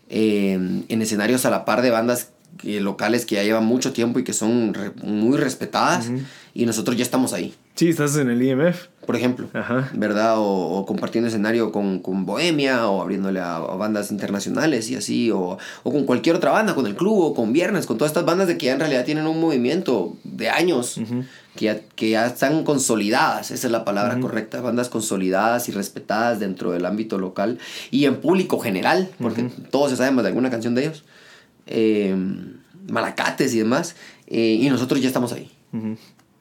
eh, en escenarios a la par de bandas eh, locales que ya llevan mucho tiempo y que son re- muy respetadas y nosotros ya estamos ahí, Sí, estás en el IMF. Por ejemplo. Ajá. ¿Verdad? O, o compartiendo escenario con, con Bohemia, o abriéndole a, a bandas internacionales y así, o, o con cualquier otra banda, con el club, o con Viernes, con todas estas bandas de que ya en realidad tienen un movimiento de años, que, ya, que ya están consolidadas, esa es la palabra correcta, bandas consolidadas y respetadas dentro del ámbito local y en público general, porque todos se saben más de alguna canción de ellos, eh, malacates y demás, eh, y nosotros ya estamos ahí.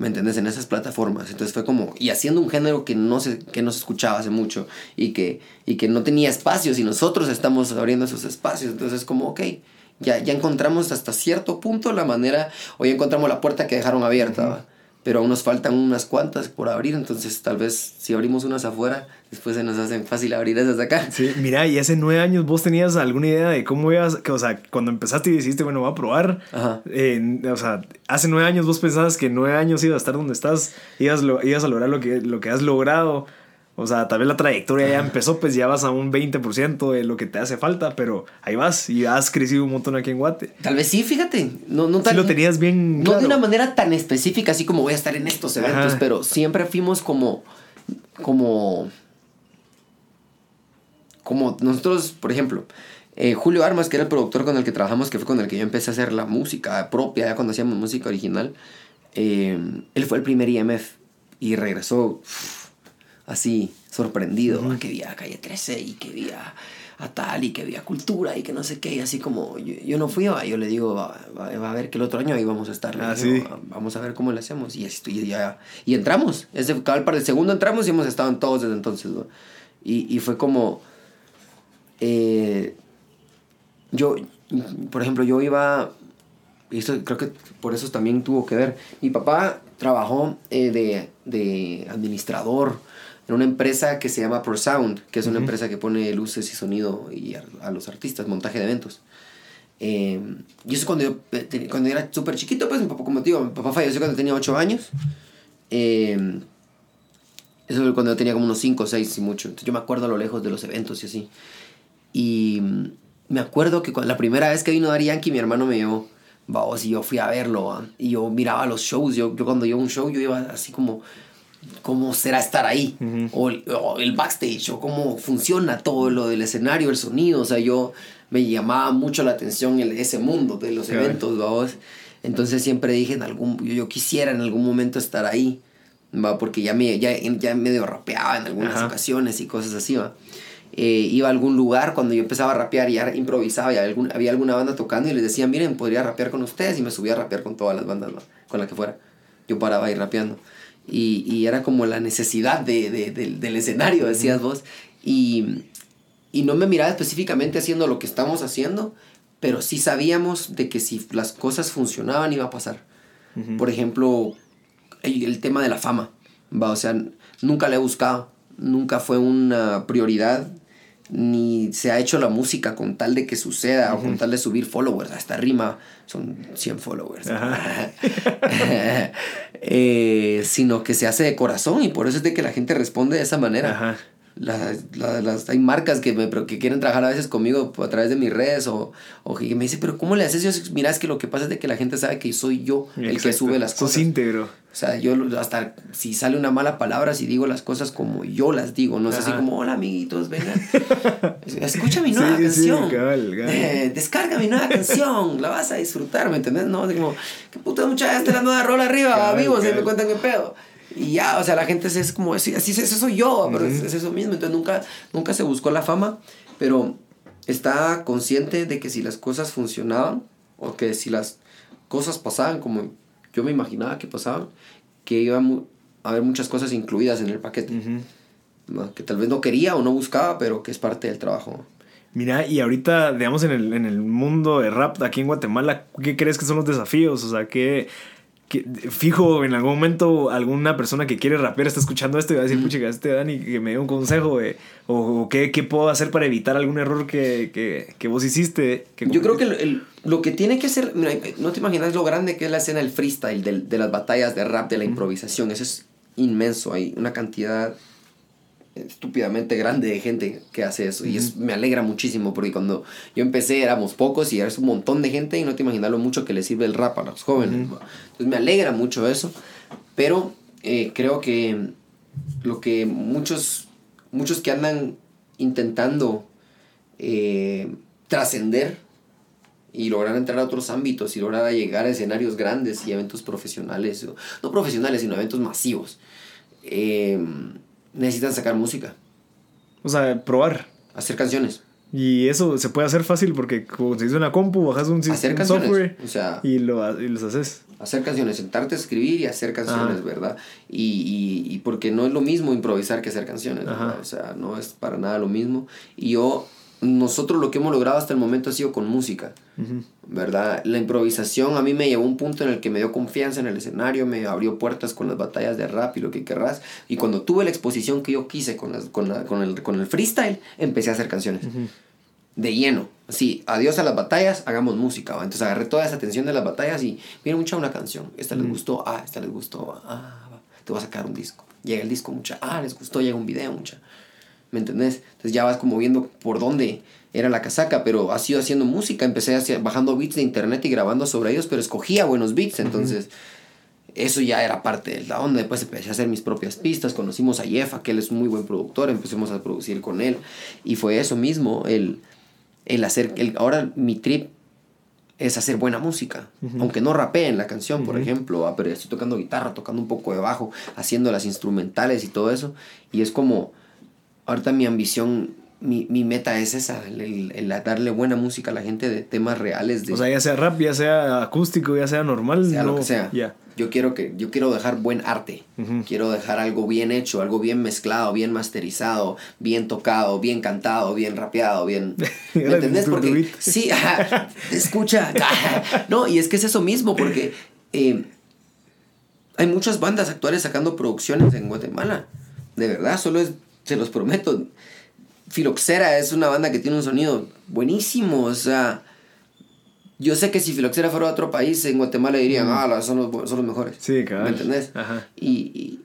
¿Me entiendes? En esas plataformas. Entonces fue como, y haciendo un género que no se, que no se escuchaba hace mucho y que, y que no tenía espacios y nosotros estamos abriendo esos espacios. Entonces es como, ok, Ya, ya encontramos hasta cierto punto la manera, o ya encontramos la puerta que dejaron abierta. Pero aún nos faltan unas cuantas por abrir, entonces tal vez si abrimos unas afuera, después se nos hace fácil abrir esas acá. Sí, mira, y hace nueve años vos tenías alguna idea de cómo ibas, que, o sea, cuando empezaste y dijiste, bueno, voy a probar, Ajá. eh, o sea, hace nueve años vos pensabas que nueve años ibas a estar donde estás, ibas, lo, ibas a lograr lo que, lo que has logrado, o sea, tal vez la trayectoria ya empezó, pues ya vas a un 20% de lo que te hace falta, pero ahí vas y has crecido un montón aquí en Guate. Tal vez sí, fíjate. No, no Sí tan- lo tenías bien No claro. de una manera tan específica, así como voy a estar en estos eventos, Ajá. pero siempre fuimos como. como. como nosotros, por ejemplo. eh, Julio Armas, que era el productor con el que trabajamos, que fue con el que yo empecé a hacer la música propia, ya cuando hacíamos música original, eh, él fue el primer IMF y regresó así, sorprendido, ah, que había Calle 13 y que había a tal y que había cultura y que no sé qué, y así como yo, yo no fui, yo le digo, va, va- a ver que el otro año ahí vamos a estar, Ah, digo, sí. "Va- vamos a ver cómo le hacemos, y, esto, y, ya, y entramos, ese para el segundo entramos y hemos estado en todos desde entonces, ¿no? y, y fue como, eh, yo, por ejemplo, yo iba, y esto creo que por eso también tuvo que ver, mi papá trabajó eh, de, de administrador en una empresa que se llama ProSound, que es una empresa que pone luces y sonido y a, a los artistas, montaje de eventos. Eh, y eso cuando yo, eh, cuando yo era súper chiquito, pues mi papá, como te digo, mi papá falleció cuando tenía 8 años. Eh, eso fue cuando yo tenía como unos 5 o 6 y mucho. Entonces yo me acuerdo a lo lejos de los eventos y así. Y me acuerdo que cuando, la primera vez que vino Daddy Yankee, mi hermano me llevó, vamos, y yo fui a verlo, ¿va? y yo miraba los shows, yo, yo cuando iba a un show, yo iba así como, ¿cómo será estar ahí? o, el, o el backstage, o cómo funciona todo lo del escenario, el sonido, o sea, yo me llamaba mucho la atención el, ese mundo de los Claro. eventos, vamos. Entonces siempre dije, en algún, yo, yo quisiera en algún momento estar ahí, va, porque ya, me, ya, ya medio rapeaba en algunas Ajá. ocasiones y cosas así, va. Eh, iba a algún lugar cuando yo empezaba a rapear y ya improvisaba y había, algún- había alguna banda tocando y les decía, miren, podría rapear con ustedes y me subía a rapear con todas las bandas, ¿no? con la que fuera. Yo paraba ahí rapeando. Y, y era como la necesidad de, de- del- del escenario, decías vos. Y, y no me miraba específicamente haciendo lo que estamos haciendo, pero sí sabíamos de que si las cosas funcionaban iba a pasar. Por ejemplo, el, el tema de la fama, va, o sea, nunca la he buscado, nunca fue una prioridad, ni se ha hecho la música con tal de que suceda o con tal de subir followers, hasta rima son 100 followers, <laughs> Eh, sino que se hace de corazón y por eso es de que la gente responde de esa manera. Ajá. La- la- las, hay marcas que, me, pero que quieren trabajar a veces conmigo a través de mis redes o, o que me dicen, pero ¿cómo le haces? Yo, mira, es que lo que pasa es de que la gente sabe que soy yo el que Exacto. sube las Sos cosas. íntegro. O sea, yo hasta si sale una mala palabra, si digo las cosas como yo las digo, no es así Ajá. como, hola amiguitos, vengan, escucha mi nueva Sí, sí, canción, cabal. Eh, descarga mi nueva canción, la vas a disfrutar, ¿me entendés? No, así como, qué puta muchacha, está la nueva rola arriba, Cabal, amigos, se me cuentan qué pedo. Y ya, o sea, la gente es, como, así, así es, eso soy yo, pero es, eso mismo, entonces nunca, nunca se buscó la fama, pero está consciente de que si las cosas funcionaban, o que si las cosas pasaban como yo me imaginaba que pasaban, que iba a haber muchas cosas incluidas en el paquete. Que tal vez no quería o no buscaba, pero que es parte del trabajo. Mira, y ahorita, digamos, en el, en el mundo de rap aquí en Guatemala, ¿qué crees que son los desafíos? O sea, que, fijo, en algún momento alguna persona que quiere rapear está escuchando esto y va a decir, pucha, este Dani que me dé un consejo, de, o, o qué, qué puedo hacer para evitar algún error que, que, que vos hiciste. que Yo creo que el- el- lo que tiene que mira, no te imaginas lo grande que es la escena del freestyle, del- de las batallas de rap, de la improvisación. Eso es inmenso. Hay una cantidad estúpidamente grande de gente que hace eso. Y es, me alegra muchísimo porque cuando yo empecé éramos pocos y ahora es un montón de gente y no te imaginas lo mucho que le sirve el rap a los jóvenes. Entonces me alegra mucho eso. Pero eh, creo que lo que muchos, muchos que andan intentando eh, trascender y lograr entrar a otros ámbitos y lograr llegar a escenarios grandes y eventos profesionales, no profesionales, sino eventos masivos, eh, necesitan sacar música, O sea, probar. hacer canciones, Y eso se puede hacer fácil porque como se dice una compu, bajas un, hacer un software o sea, y, lo, y los haces. hacer canciones, sentarte a escribir y hacer canciones, Ajá. ¿verdad? Y, y, y porque no es lo mismo improvisar que hacer canciones. O sea, no es para nada lo mismo. Y yo nosotros lo que hemos logrado hasta el momento ha sido con música, ¿verdad? La improvisación a mí me llevó a un punto en el que me dio confianza en el escenario, me abrió puertas con las batallas de rap y lo que querrás. Y cuando tuve la exposición que yo quise con, las, con, la, con, el, con el freestyle, empecé a hacer canciones. De lleno. Así, adiós a las batallas, hagamos música. ¿va? Entonces agarré toda esa atención de las batallas y, miren, mucha una canción. Esta les gustó, ah, esta les gustó, ah, va. te voy a sacar un disco. Llega el disco, mucha, ah, les gustó, llega un video, mucha. ¿Me entendés? Entonces ya vas como viendo por dónde era la casaca, pero ha sido haciendo música. Empecé hacia, bajando beats de internet y grabando sobre ellos, pero escogía buenos beats. Entonces, eso ya era parte de la onda. Después empecé a hacer mis propias pistas. Conocimos a Jeff, que él es un muy buen productor. Empezamos a producir con él. Y fue eso mismo, el, el hacer. El, ahora mi trip es hacer buena música. Aunque no rapee en la canción, por ejemplo, ah, pero estoy tocando guitarra, tocando un poco de bajo, haciendo las instrumentales y todo eso. Y es como ahorita mi ambición, mi, mi meta es esa, el, el, darle buena música a la gente de temas reales. De, o sea, ya sea rap, ya sea acústico, ya sea normal. Sea lo que sea. Yo quiero, que, yo quiero dejar buen arte. Quiero dejar algo bien hecho, algo bien mezclado, bien masterizado, bien tocado, bien cantado, bien rapeado, bien... <laughs> ¿Me entendés? Porque... Sí, <laughs> escucha. <laughs> no, y es que es eso mismo, porque eh, hay muchas bandas actuales sacando producciones en Guatemala. De verdad, solo es se los prometo. Filoxera es una banda que tiene un sonido buenísimo, o sea, yo sé que si Filoxera fuera a otro país, en Guatemala dirían, ah, son los, son los mejores. Sí, claro. ¿Me entendés? Ajá. Y,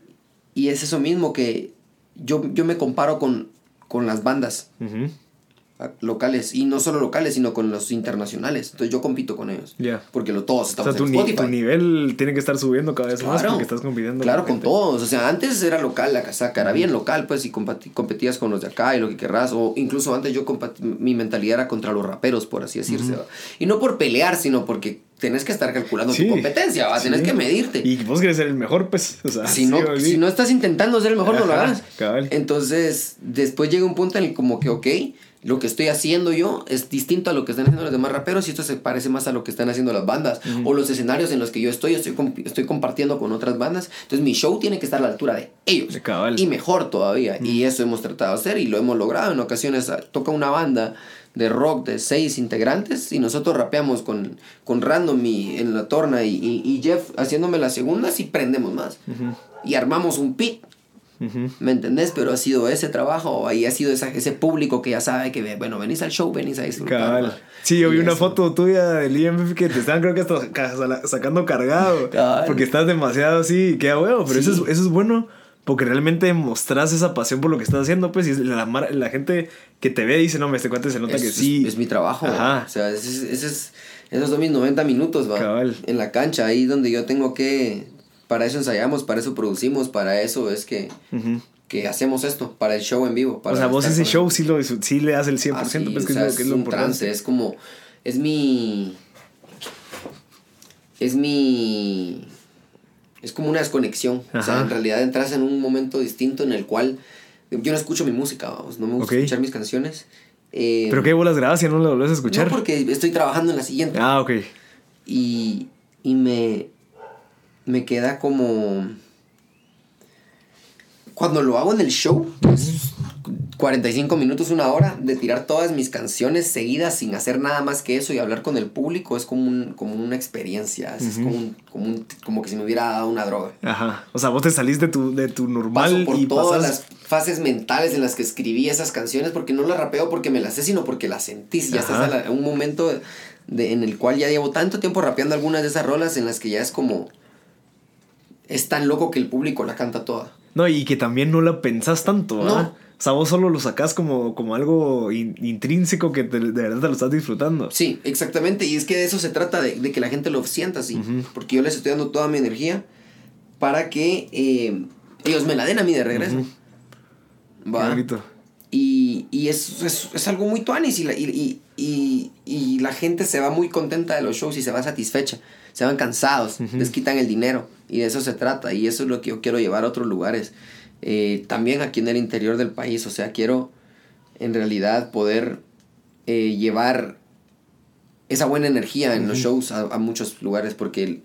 y, es eso mismo que yo, yo me comparo con, con las bandas locales y no solo locales sino con los internacionales. Entonces yo compito con ellos. Porque lo, todos estamos o sea, tu, en Spotify. tu nivel tiene que estar subiendo cada vez más porque estás compitiendo claro con, todos. O sea antes era local la casaca era bien local pues y competías con los de acá y lo que querrás. O incluso antes yo mi mentalidad era contra los raperos por así decirse y no por pelear sino porque tenés que estar calculando tu competencia, ¿va? tenés que medirte. Y vos querés ser el mejor, pues. O sea, si, no, si no estás intentando ser el mejor, no lo hagas. Entonces, después llega un punto en el como que, ok, lo que estoy haciendo yo es distinto a lo que están haciendo los demás raperos y esto se parece más a lo que están haciendo las bandas o los escenarios en los que yo estoy, estoy, estoy compartiendo con otras bandas. Entonces mi show tiene que estar a la altura de ellos. y mejor todavía. Y eso hemos tratado de hacer y lo hemos logrado. En ocasiones ah, toca una banda de rock de seis integrantes y nosotros rapeamos con, con Random y, en la torna y, y, Jeff haciéndome las segundas y prendemos más. Y armamos un pit ¿Me entendés? Pero ha sido ese trabajo, ahí ha sido esa, ese público que ya sabe que, bueno, venís al show, venís a disfrutar. Sí, yo vi una foto tuya del IMF que te estaban creo que hasta sacando cargado. Porque estás demasiado así, queda huevo, pero eso, es, eso es bueno. Porque realmente mostrás esa pasión por lo que estás haciendo, pues, y la, la gente que te ve dice, no, este cuate se nota que sí. Es, mi trabajo, o sea, ese, es, esos son mis 90 minutos, va. En la cancha, ahí donde yo tengo que para eso ensayamos, para eso producimos, para eso es que, que hacemos esto, para el show en vivo. Para o sea, vos ese show sí, lo, sí le das el 100%, pues, que, es, lo, que es, un trance, es como, es mi, es mi, es como una desconexión. O sea, en realidad entras en un momento distinto en el cual yo no escucho mi música, vamos, no me gusta escuchar mis canciones. Eh, ¿Pero qué bolas grabas si no lo volvés a escuchar? No, porque estoy trabajando en la siguiente. Ah, ok. Y, y me, me queda como... Cuando lo hago en el show, 45 minutos, una hora, de tirar todas mis canciones seguidas sin hacer nada más que eso y hablar con el público, es como, un, como una experiencia, es como, como, como, que si me hubiera dado una droga. Ajá, o sea, vos te salís de tu, de tu normal por todas las fases mentales en las que escribí esas canciones, porque no las rapeo porque me las sé, sino porque las sentí. Ya estás en un momento de, en el cual ya llevo tanto tiempo rapeando algunas de esas rolas en las que ya es como es tan loco que el público la canta toda. No, y que también no la pensás tanto, ¿verdad? O sea, vos solo lo sacás como, como algo intrínseco que de verdad te lo estás disfrutando. Sí, exactamente. Y es que de eso se trata, de, que la gente lo sienta así. Porque yo les estoy dando toda mi energía para que eh, ellos me la den a mí de regreso. ¿Va? Y, y es, es, algo muy tuanis y la, y, y, y, la gente se va muy contenta de los shows y se va satisfecha. Se van cansados, les quitan el dinero y de eso se trata y eso es lo que yo quiero llevar a otros lugares. Eh, también aquí en el interior del país, o sea, quiero en realidad poder eh, llevar esa buena energía en los shows a, muchos lugares porque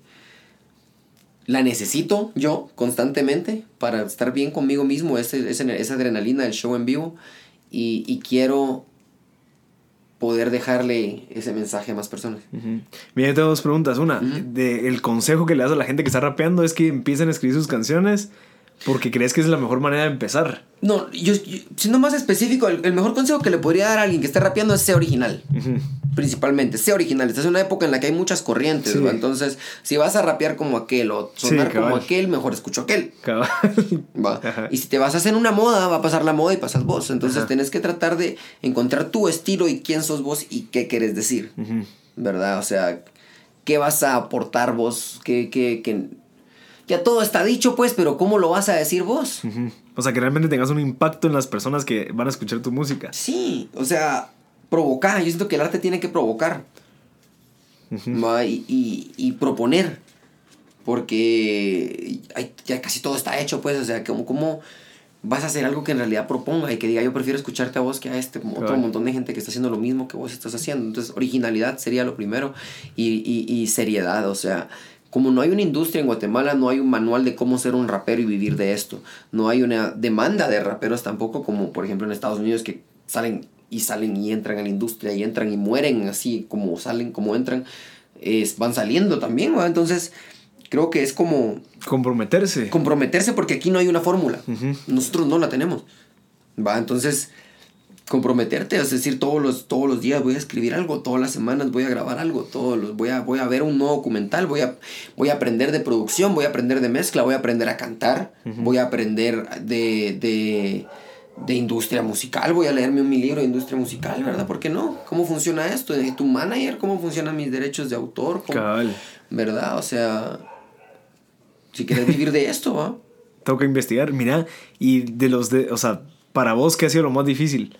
la necesito yo constantemente para estar bien conmigo mismo, ese, esa adrenalina del show en vivo y, y quiero poder dejarle ese mensaje a más personas. Mira, yo tengo dos preguntas. Una, de, el consejo que le das a la gente que está rapeando es que empiecen a escribir sus canciones porque crees que es la mejor manera de empezar. No, yo, siendo más específico, el, mejor consejo que le podría dar a alguien que esté rapeando es ser original. Principalmente, ser original. Esta es una época en la que hay muchas corrientes, Entonces, si vas a rapear como aquel o sonar como aquel, mejor escucho aquel. ¿Va? <laughs> Y si te vas a hacer una moda, va a pasar la moda y pasas vos. Entonces, tienes que tratar de encontrar tu estilo y quién sos vos y qué quieres decir. ¿Verdad? O sea, qué vas a aportar vos, qué, qué, qué ya todo está dicho, pues, pero ¿cómo lo vas a decir vos? O sea, que realmente tengas un impacto en las personas que van a escuchar tu música. Sí, o sea, provocar. Yo siento que el arte tiene que provocar. y, y, proponer. Porque ya casi todo está hecho, pues, o sea, como, ¿cómo vas a hacer algo que en realidad proponga y que diga, yo prefiero escucharte a vos que a este, como otro montón de gente que está haciendo lo mismo que vos estás haciendo. Entonces, originalidad sería lo primero y, y, y seriedad, o sea, como no hay una industria en Guatemala, no hay un manual de cómo ser un rapero y vivir de esto. No hay una demanda de raperos tampoco, como por ejemplo en Estados Unidos que salen y salen y entran a la industria y entran y mueren así como salen, como entran, es, van saliendo también, Entonces, creo que es como... Comprometerse. Comprometerse porque aquí no hay una fórmula. Nosotros no la tenemos. ¿Va? Entonces, comprometerte, es decir, todos los, todos los días voy a escribir algo, todas las semanas voy a grabar algo, todos los, voy, a, voy a ver un nuevo documental, voy a, voy a aprender de producción, voy a aprender de mezcla, voy a aprender a cantar, voy a aprender de, de, de, industria musical, voy a leerme un mi libro de industria musical, ¿verdad? ¿Por qué no? ¿Cómo funciona esto? ¿De tu manager? ¿Cómo funcionan mis derechos de autor? ¿Verdad? O sea, si quieres vivir de esto, ¿va? Tengo que investigar, mira, y de los de, o sea, para vos, ¿qué ha sido lo más difícil?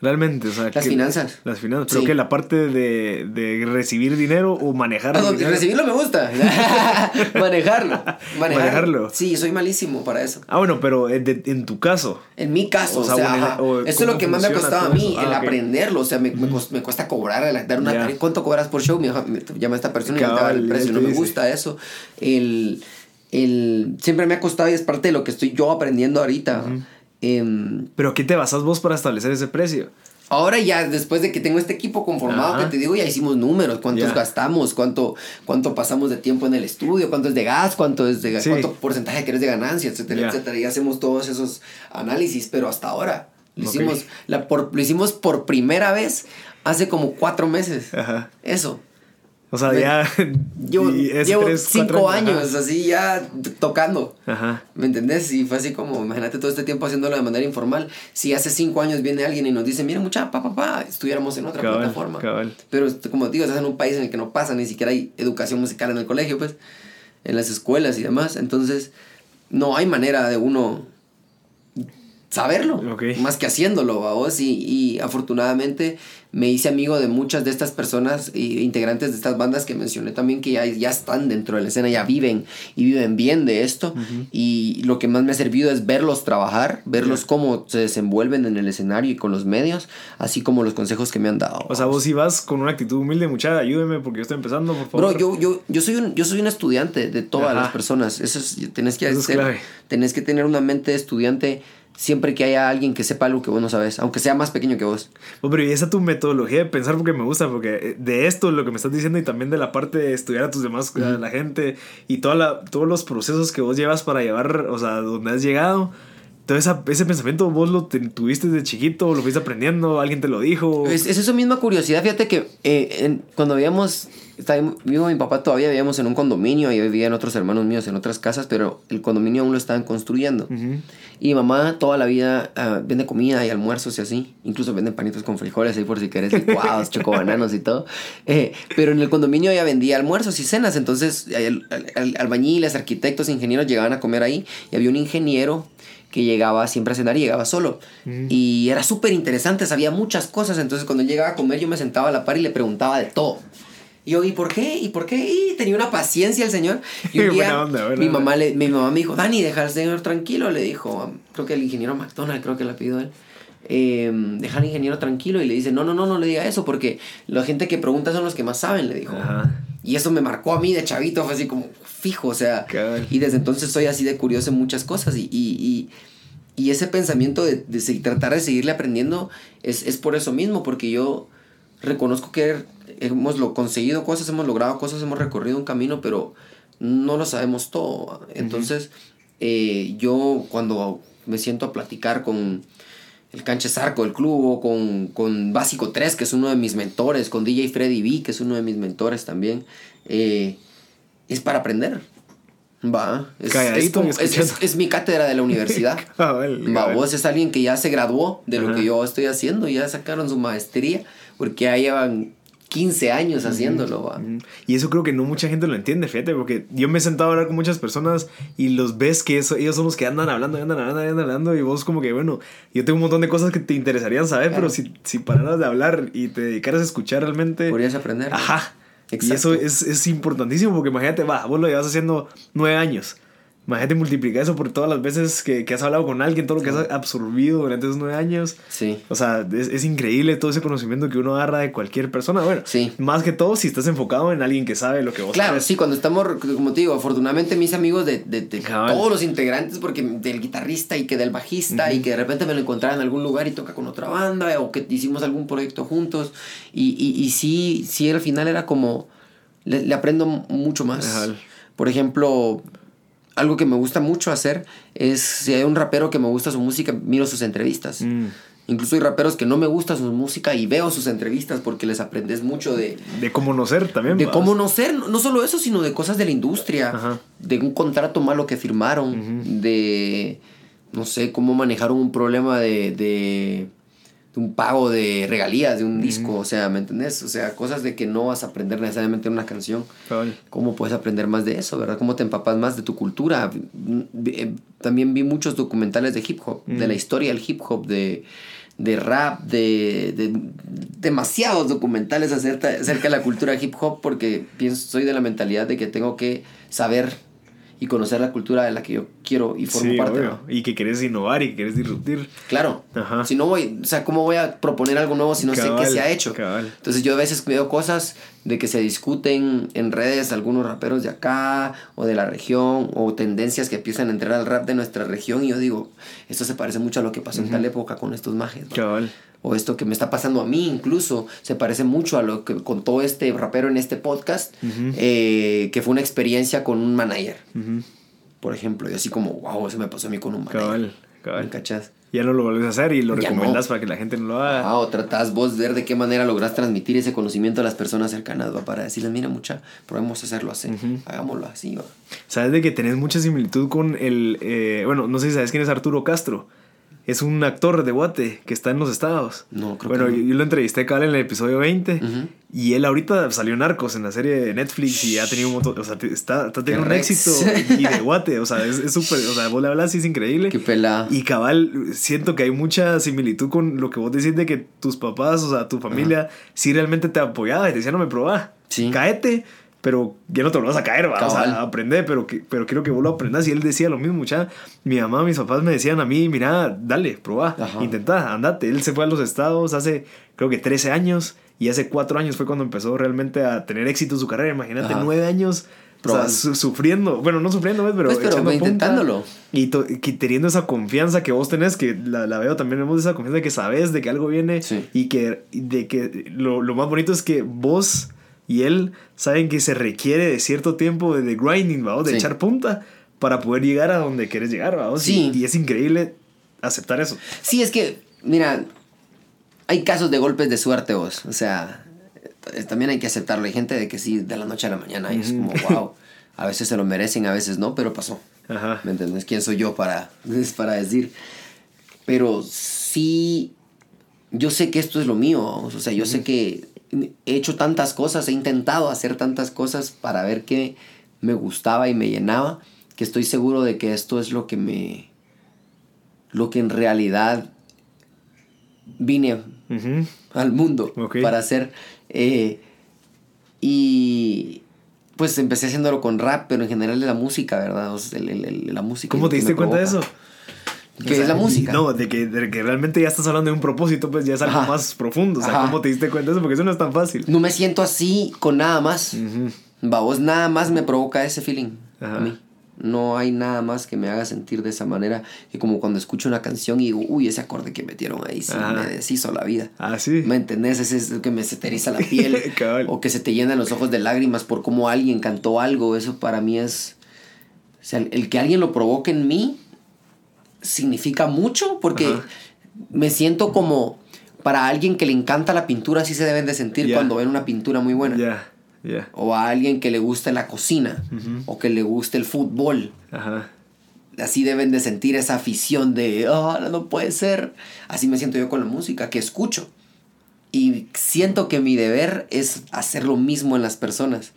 Realmente, o sea, las finanzas. Las finanzas, pero que la parte de, de, recibir dinero o manejarlo. Ah, recibirlo me gusta. <laughs> <laughs> Manejarlo. Manejarlo. Sí, soy malísimo para eso. Ah, bueno, pero en, tu caso. En mi caso, o, sea, eso es lo que más me ha costado a mí, el ah, aprenderlo. O sea, me, me, cuesta cobrar, dar una. ¿Cuánto cobras por show? Me, llama esta persona y me da el precio. No me gusta eso. El, el, siempre me ha costado y es parte de lo que estoy yo aprendiendo ahorita. Em, ¿Pero qué te basas vos para establecer ese precio? Ahora ya, después de que tengo este equipo conformado, que te digo, ya hicimos números, cuántos gastamos, cuánto, cuánto pasamos de tiempo en el estudio, cuánto es de gas, cuánto es de cuánto porcentaje querés de ganancia, etcétera, etcétera. Y hacemos todos esos análisis, pero hasta ahora lo hicimos, la por, lo hicimos por primera vez hace como cuatro meses. Eso. O sea, ya. <laughs> Yo llevo cinco años, así ya tocando. Ajá. ¿Me entendés? Y fue así como, imagínate todo este tiempo haciéndolo de manera informal. Si hace cinco años viene alguien y nos dice, mira, mucha papá, papá, estuviéramos en otra plataforma. Pero como digo, estás en un país en el que no pasa, ni siquiera hay educación musical en el colegio, pues, en las escuelas y demás. Entonces, no hay manera de uno saberlo, más que haciéndolo, vos. Y, y afortunadamente me hice amigo de muchas de estas personas e integrantes de estas bandas que mencioné también que ya, ya están dentro de la escena, ya viven y viven bien de esto. Y lo que más me ha servido es verlos trabajar, verlos cómo se desenvuelven en el escenario y con los medios, así como los consejos que me han dado. O sea, vos si vas con una actitud humilde, mucha, ayúdeme porque yo estoy empezando, por favor. Bro, yo, yo, yo, soy, un, yo soy un estudiante de todas las personas. Eso es, tenés que, tenés que tener una mente de estudiante siempre que haya alguien que sepa algo que vos no sabes, aunque sea más pequeño que vos. pero y esa tu metodología de pensar porque me gusta, porque eh, de esto, lo que me estás diciendo y también de la parte de estudiar a tus demás, a la gente y toda la, todos los procesos que vos llevas para llevar, o sea, donde has llegado. Todo ese pensamiento vos lo tuviste desde chiquito, lo fuiste aprendiendo, alguien te lo dijo. Es, es esa misma curiosidad, fíjate que eh, cuando habíamos estaba, vivo mi papá todavía vivíamos en un condominio y vivían otros hermanos míos en otras casas, pero el condominio aún lo estaban construyendo. Y mi mamá toda la vida ah, vende comida y almuerzos y así. Incluso vende panitos con frijoles ahí por si querés licuados, <laughs> chocobananos y todo. Eh, pero en el condominio ella vendía almuerzos y cenas. Entonces albañiles, arquitectos, ingenieros llegaban a comer ahí. Y había un ingeniero que llegaba siempre a cenar y llegaba solo. Y era súper interesante, sabía muchas cosas. Entonces cuando él llegaba a comer yo me sentaba a la par y le preguntaba de todo. Y yo, ¿y por qué? ¿Y por qué? Y tenía una paciencia el señor. <laughs> Y un día, mi, mamá le, mi mamá me dijo, Dani, deja al señor tranquilo. Le dijo, creo que el ingeniero McDonald, creo que le pidió él. Eh, deja al ingeniero tranquilo. Y le dice, no, no, no, no le diga eso, porque la gente que pregunta son los que más saben, le dijo. Y eso me marcó a mí de chavito, fue así como fijo, o sea. Y desde entonces soy así de curioso en muchas cosas. Y, y, y ese pensamiento de, de tratar de seguirle aprendiendo es, es por eso mismo, porque yo reconozco que hemos lo conseguido cosas, hemos logrado cosas, hemos recorrido un camino, pero no lo sabemos todo. Entonces, eh, yo cuando me siento a platicar con el Canche Zarco del club, o con, con Básico 3, que es uno de mis mentores, con DJ Freddy B, que es uno de mis mentores también, eh, es para aprender. Va, es, es, como- es- es- mi cátedra de la <laughs> universidad. Cabal, Va, cabal. vos es alguien que ya se graduó de lo Ajá. que yo estoy haciendo, ya sacaron su maestría, porque ya llevan 15 años haciéndolo, va. Y eso creo que no mucha gente lo entiende, fíjate, porque yo me he sentado a hablar con muchas personas y los ves que eso, ellos son los que andan hablando, andan hablando, andan hablando y vos como que, bueno, yo tengo un montón de cosas que te interesarían saber, Claro. pero si, si pararas de hablar y te dedicaras a escuchar realmente... Podrías aprender. Ajá. Y Exacto. eso es, es importantísimo porque imagínate, va, vos lo llevas haciendo nueve años. Imagínate multiplicar eso por todas las veces que, que has hablado con alguien, todo lo que has absorbido durante esos nueve años. Sí. O sea, es, es increíble todo ese conocimiento que uno agarra de cualquier persona. Bueno, Sí. más que todo si estás enfocado en alguien que sabe lo que vos Claro, sabes. sí, cuando estamos, como te digo, afortunadamente mis amigos de, de- todos los integrantes, porque del guitarrista y que del bajista y que de repente me lo encontraba en algún lugar y toca con otra banda o que hicimos algún proyecto juntos y, y, y sí, sí, al final era como, le, le aprendo mucho más. Cabal. Por ejemplo, algo que me gusta mucho hacer es, si hay un rapero que me gusta su música, miro sus entrevistas. Mm. Incluso hay raperos que no me gusta su música y veo sus entrevistas porque les aprendes mucho de, De cómo no ser también. de cómo no ser, no solo eso, sino de cosas de la industria, Ajá. de un contrato malo que firmaron, de, no sé, cómo manejaron un problema de un pago de regalías de un disco, o sea, ¿me entendés? O sea, cosas de que no vas a aprender necesariamente en una canción. ¿Cómo puedes aprender más de eso, verdad? ¿Cómo te empapas más de tu cultura? Eh, También vi muchos documentales de hip hop, de la historia del hip hop, de, de rap, de, de demasiados documentales acerca, acerca de la cultura hip hop, porque pienso, soy de la mentalidad de que tengo que saber y conocer la cultura de la que yo quiero y formo Sí, parte. ¿no? Y que querés innovar y que querés disruptir. Claro. Ajá. Si no voy, o sea, ¿cómo voy a proponer algo nuevo si no sé qué se ha hecho? cabal. Entonces yo a veces veo cosas de que se discuten en redes algunos raperos de acá o de la región o tendencias que empiezan a entrar al rap de nuestra región y yo digo, esto se parece mucho a lo que pasó en tal época con estos majes. Cabal. O esto que me está pasando a mí incluso se parece mucho a lo que contó este rapero en este podcast, eh, que fue una experiencia con un manager, por ejemplo. Y así como, wow, eso me pasó a mí con un manager. Cabal. ¿Me Cabal. cachas? Ya no lo volvés a hacer y lo Ya recomendás no. para que la gente no lo haga. Ah, o tratás vos de ver de qué manera lográs transmitir ese conocimiento a las personas cercanas, ¿va? Para decirles, mira, mucha, probemos hacerlo así, hagámoslo así, ¿va? Sabes de que tenés mucha similitud con el. eh, bueno, no sé si sabes quién es Arturo Castro. Es un actor de Guate que está en los estados. No, creo bueno, que no. yo, yo lo entrevisté cabal en el episodio 20 Ujú. y él ahorita salió en Narcos en la serie de Netflix y ha tenido un montón. O sea, está, está teniendo un Rex. éxito y de Guate. O sea, es es súper. o sea, vos le hablas y es increíble. Qué pelada. Y cabal, siento que hay mucha similitud con lo que vos decís de que tus papás, o sea, tu familia, sí realmente te apoyaba y te decían, no me probá. Sí. Caete, pero ya no te lo vas a caer, va. O sea, aprende, pero, pero quiero que vos lo aprendas. Y él decía lo mismo, ya. Mi mamá, mis papás me decían a mí, mira, dale, probá, Ajá. intentá, andate. Él se fue a los estados hace, creo que 13 años. Y hace 4 años fue cuando empezó realmente a tener éxito en su carrera. Imagínate, Ajá. 9 años. O sea, Probando. su- sufriendo, bueno, no sufriendo, ¿ves? pero, Pues, pero echando punta. intentándolo. Y que teniendo esa confianza que vos tenés, que la, la veo también, vemos esa confianza de que sabes de que algo viene Sí. y que, y de que lo, lo más bonito es que vos y él saben que se requiere de cierto tiempo de, de grinding, ¿va? de Sí. echar punta para poder llegar a donde quieres llegar. ¿va? Sí. Y, y es increíble aceptar eso. Sí, es que, mira, hay casos de golpes de suerte vos. O sea, eh, también hay que aceptarlo. Hay gente de que sí, de la noche a la mañana. Y es como, wow. A veces se lo merecen, a veces no, pero pasó. Ajá. ¿Me entiendes? ¿Quién soy yo para, <laughs> para decir? Pero sí, yo sé que esto es lo mío. O sea, yo sé que he hecho tantas cosas, he intentado hacer tantas cosas para ver qué me gustaba y me llenaba, que estoy seguro de que esto es lo que me... Lo que en realidad vine al mundo para hacer. eh, y pues empecé haciéndolo con rap, pero en general de la música, ¿verdad? O sea, el- el- el- la música. ¿Cómo te diste cuenta de eso? ¿Qué O sea, es la música? No, de que, de que realmente ya estás hablando de un propósito, pues ya es algo Ajá. más profundo. O sea, Ajá. ¿cómo te diste cuenta de eso? Porque eso no es tan fácil. No me siento así con nada más. Ujú. Va, vos nada más me provoca ese feeling. Ajá. A mí. No hay nada más que me haga sentir de esa manera que como cuando escucho una canción y digo, uy, ese acorde que metieron ahí sí me deshizo la vida. Ah, sí. ¿Me entendés? Ese es el que me se la piel. <laughs> o que se te llenan los ojos de lágrimas por cómo alguien cantó algo. Eso para mí es... O sea, el, que alguien lo provoque en mí significa mucho porque me siento como... Para alguien que le encanta la pintura, así se deben de sentir cuando ven una pintura muy buena. Ya. O a alguien que le guste la cocina. O que le guste el fútbol. Así deben de sentir esa afición de, oh, no puede ser. Así me siento yo con la música, que escucho. Y siento que mi deber es hacer lo mismo en las personas.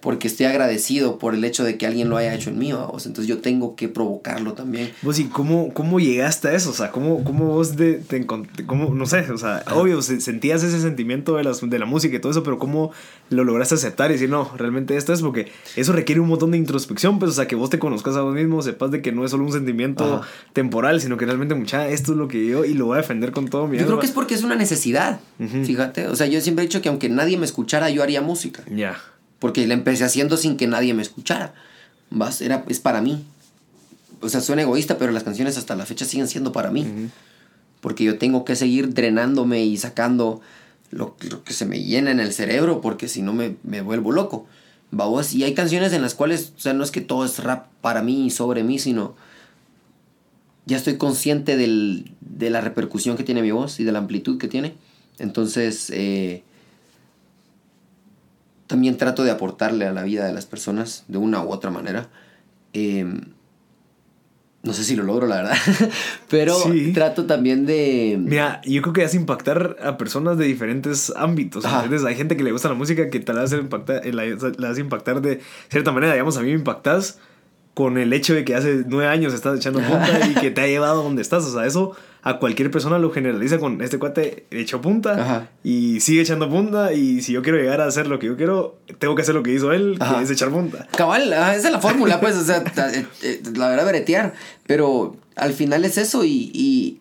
Porque estoy agradecido por el hecho de que alguien lo haya hecho en mí, vos. Entonces yo tengo que provocarlo también. Vos, ¿y cómo, cómo llegaste a eso? O sea, ¿cómo, cómo vos de, te cómo, no sé, o sea, obvio, sentías ese sentimiento de, las, de la música y todo eso, pero ¿cómo lo lograste aceptar y decir, no, realmente esto es porque eso requiere un montón de introspección, pues, o sea, que vos te conozcas a vos mismo, sepas de que no es solo un sentimiento temporal, sino que realmente, mucha, esto es lo que yo y lo voy a defender con todo mi Yo creo que es porque es una necesidad. Fíjate, o sea, yo siempre he dicho que aunque nadie me escuchara, yo haría música. Ya. Porque la empecé haciendo sin que nadie me escuchara. ¿Vas? Era, es para mí. O sea, suena egoísta, pero las canciones hasta la fecha siguen siendo para mí. Porque yo tengo que seguir drenándome y sacando lo, que se me llena en el cerebro, porque si no me, me vuelvo loco. ¿Vos? Y hay canciones en las cuales, o sea, no es que todo es rap para mí y sobre mí, sino ya estoy consciente del, de la repercusión que tiene mi voz y de la amplitud que tiene. Entonces, eh, también trato de aportarle a la vida de las personas de una u otra manera. Em, no sé si lo logro, la verdad. <laughs> Pero trato también de. Mira, yo creo que hace impactar a personas de diferentes ámbitos. Entonces, hay gente que le gusta la música que te la hace impactar, la, la hace impactar de cierta manera. Digamos, a mí me impactas con el hecho de que hace nueve años estás echando <laughs> punta y que te ha llevado a donde estás. O sea, eso a cualquier persona lo generaliza con este cuate echó punta y sigue echando punta. Y si yo quiero llegar a hacer lo que yo quiero, tengo que hacer lo que hizo él, que es echar punta. Cabal, esa es la fórmula, pues. O sea, <laughs> eh, eh, la verdad, bretear. Pero al final es eso y,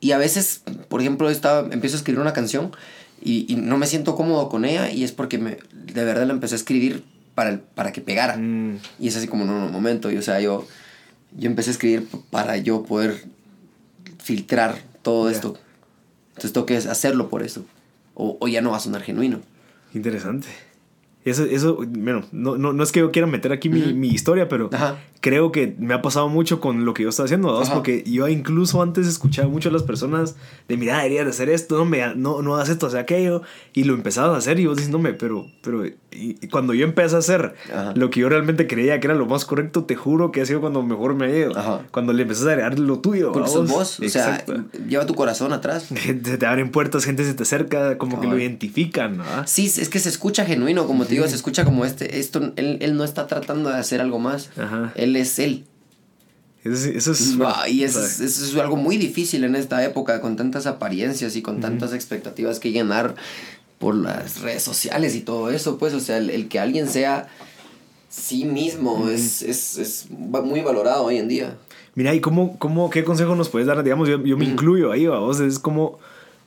y, a veces, por ejemplo, estaba, empiezo a escribir una canción y, no me siento cómodo con ella y es porque me, de verdad la empecé a escribir para, para que pegara. Mm. Y es así como, no, no, momento. Y, o sea, yo, yo empecé a escribir para yo poder filtrar todo esto. Entonces tengo que hacerlo por eso. O, o, ya no va a sonar genuino. Interesante. Eso, eso bueno, no, no, no es que yo quiera meter aquí mi, mi, historia, pero creo que me ha pasado mucho con lo que yo estoy haciendo, porque yo incluso antes escuchaba mucho a las personas de, mira, deberías de hacer esto, no, me, no, no hagas esto, sea, aquello, y lo empezabas a hacer y vos diciéndome, pero, pero y, cuando yo empecé a hacer lo que yo realmente creía que era lo más correcto, te juro que ha sido cuando mejor me ha ido. Cuando le empezás a agregar lo tuyo. Porque sos vos, o sea, lleva tu corazón atrás. <laughs> Se te abren puertas, gente se te acerca, como que lo identifican, ¿no? Sí, es que se escucha genuino, como te digo, se escucha como este, esto, él, él no está tratando de hacer algo más, él es él. Eso, es, y eso, es algo muy difícil en esta época, con tantas apariencias y con tantas expectativas que llenar por las redes sociales y todo eso, pues, o sea, el, que alguien sea sí mismo es, es, es, muy valorado hoy en día. Mira, ¿y cómo, cómo, qué consejo nos puedes dar? Digamos, yo, yo me incluyo ahí, vos, es como,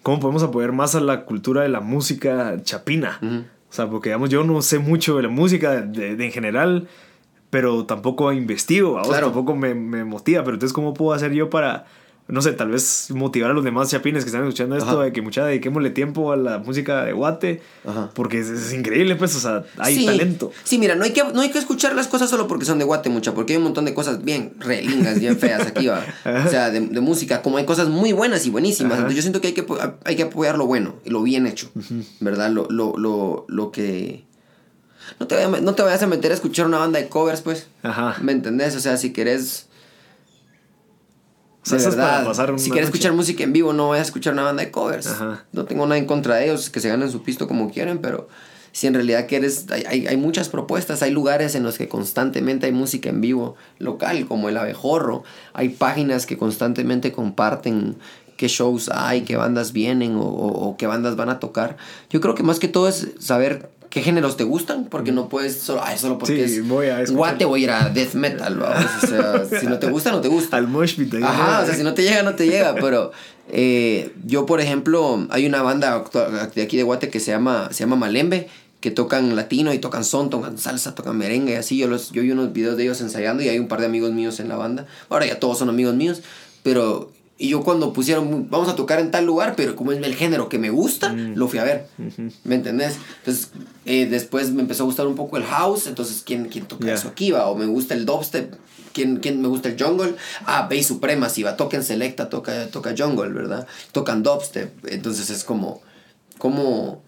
cómo podemos apoyar más a la cultura de la música chapina. O sea, porque digamos, yo no sé mucho de la música de, en general, pero tampoco investigo, ¿vos? tampoco me, me motiva, pero entonces, ¿cómo puedo hacer yo para no sé, tal vez motivar a los demás chapines que están escuchando esto de que mucha dediquémosle tiempo a la música de Guate, porque es, increíble, pues, o sea, hay talento. Sí, mira, no hay, que, no hay que escuchar las cosas solo porque son de Guate, mucha, porque hay un montón de cosas bien relingas, bien feas aquí, ¿va? <laughs> o sea, de, música, como hay cosas muy buenas y buenísimas. Entonces yo siento que hay que, hay que apoyar lo bueno y lo bien hecho, ¿verdad? Lo, lo, lo, lo que... No te, vayas, no te vayas a meter a escuchar una banda de covers, pues. Ajá. ¿Me entendés? O sea, si querés de verdad, si quieres escuchar música en vivo, no voy a escuchar una banda de covers. No tengo nada en contra de ellos, que se ganen su pisto como quieren, pero si en realidad quieres, hay, hay, muchas propuestas, hay lugares en los que constantemente hay música en vivo local, como el Abejorro, hay páginas que constantemente comparten qué shows hay, qué bandas vienen o, o qué bandas van a tocar. Yo creo que más que todo es saber qué géneros te gustan, porque no puedes solo, ay, solo porque sí, es voy a guate voy a ir a death metal, vamos, o sea, <laughs> si no te gusta, no te gusta. Al mosh pit. Ajá, o sea, si no te llega, no te llega, pero eh, yo, por ejemplo, hay una banda de aquí de Guate que se llama, se llama Malembe, que tocan latino y tocan son, tocan salsa, tocan merengue y así. Yo, los, yo vi unos videos de ellos ensayando y hay un par de amigos míos en la banda. Ahora ya todos son amigos míos, pero... Y yo cuando pusieron, vamos a tocar en tal lugar, pero como es el género que me gusta, Mm. lo fui a ver. ¿Me entendés? Entonces, eh, después me empezó a gustar un poco el house, entonces, ¿quién, quién toca eso aquí? Va? O me gusta el dubstep, ¿quién, quién me gusta el jungle? Ah, Bass Supremacy, va, toca en Selecta, toca, toca jungle, ¿verdad? Tocan dubstep, entonces es como, como...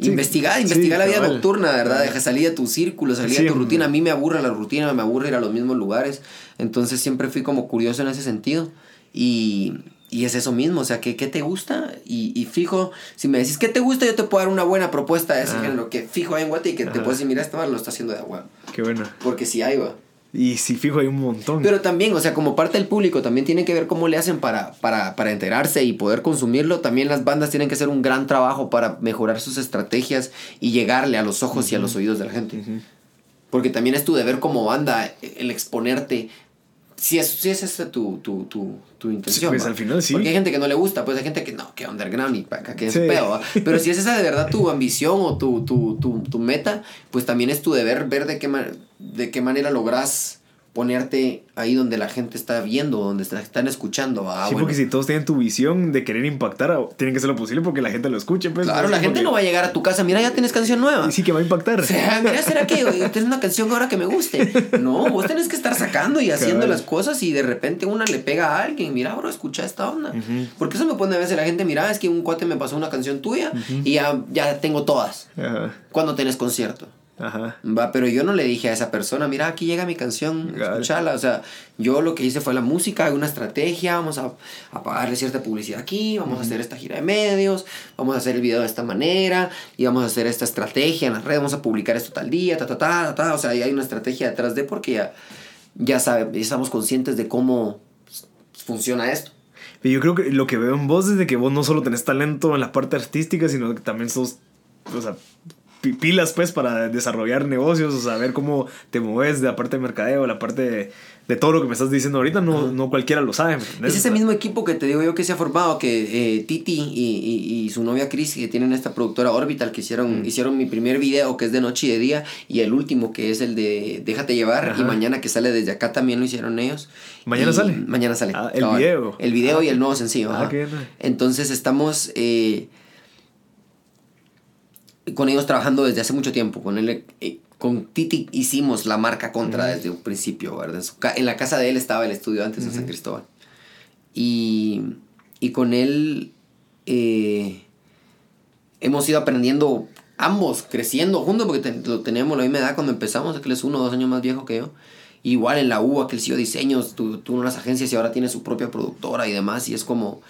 Sí, investigar, sí, investigar la vida nocturna, ¿verdad? Deja salir de tu círculo, salir Sí, de tu hombre. rutina. A mí me aburre la rutina, me aburre ir a los mismos lugares. Entonces siempre fui como curioso en ese sentido. Y, y es eso mismo, o sea, ¿qué, qué te gusta? Y, y fijo, si me decís qué te gusta, yo te puedo dar una buena propuesta de ese Ah. género, que fijo ahí en Guate y que te puedes decir, mira, esta vara lo está haciendo de agua. Qué bueno. Porque sí hay, va. Y si fijo hay un montón. Pero también, o sea, como parte del público, también tiene que ver cómo le hacen para, para, para enterarse y poder consumirlo. También las bandas tienen que hacer un gran trabajo para mejorar sus estrategias y llegarle a los ojos y a los oídos de la gente. Porque también es tu deber como banda el exponerte. Si es, si es esa tu, tu, tu, tu intención. pues, ¿va? al final sí. Porque hay gente que no le gusta, pues hay gente que no, que underground y para acá, que es Sí. pedo. ¿va? <laughs> Pero si es esa de verdad tu ambición o tu, tu, tu, tu meta, pues también es tu deber ver de qué, de qué manera logras ponerte ahí donde la gente está viendo, donde está- están escuchando. Ah, sí, bueno. porque si todos tienen tu visión de querer impactar, a- tienen que hacer lo posible porque la gente lo escuche. Pues, Claro, la gente no va a llegar a tu casa, mira, ya tienes canción nueva. Y sí que va a impactar. O sea, mira, ¿será que <laughs> tienes una canción ahora que me guste? No, vos tenés que estar sacando y haciendo las cosas y de repente una le pega a alguien. Mira, bro, escucha esta onda. Porque eso me pone a veces la gente, mira, es que un cuate me pasó una canción tuya y ya, ya tengo todas. Ajá. ¿Cuándo tenés concierto? Ajá. Va, pero yo no le dije a esa persona, mira, aquí llega mi canción, Cabal. escuchala. O sea, yo lo que hice fue la música, una estrategia, vamos a, a pagarle cierta publicidad aquí, vamos a hacer esta gira de medios, vamos a hacer el video de esta manera, y vamos a hacer esta estrategia en las redes, vamos a publicar esto tal día, ta, ta, ta, ta, ta. O sea, ahí hay una estrategia detrás de porque ya, ya sabe, ya estamos conscientes de cómo funciona esto. Yo creo que lo que veo en vos es de que vos no solo tenés talento en la parte artística, sino que también sos, o sea, pilas pues para desarrollar negocios, o saber cómo te mueves de la parte de mercadeo, la parte de, de todo lo que me estás diciendo ahorita, no, no cualquiera lo sabe. Es ese mismo equipo que te digo yo que se ha formado, que eh, Titi y, y- y su novia Chris, que tienen esta productora Orbital, que hicieron, Mm. hicieron mi primer video, que es de noche y de día, y el último, que es el de Déjate llevar, Ajá. y mañana que sale desde acá también lo hicieron ellos. ¿Mañana Y- sale? Mañana sale. Ah, el video. El video Ah, y el nuevo sencillo. ah. Entonces estamos eh, con ellos trabajando desde hace mucho tiempo. Con él, eh, con Titi hicimos la marca Contra desde un principio, ¿verdad? En, su ca- en la casa de él estaba el estudio antes en San Cristóbal. Y, y con él eh, hemos ido aprendiendo ambos, creciendo juntos, porque ten- lo teníamos la misma edad cuando empezamos, aquel es uno o dos años más viejo que yo. Igual en la U, aquel siguió diseños, tu- tuvo unas agencias y ahora tiene su propia productora y demás, y es como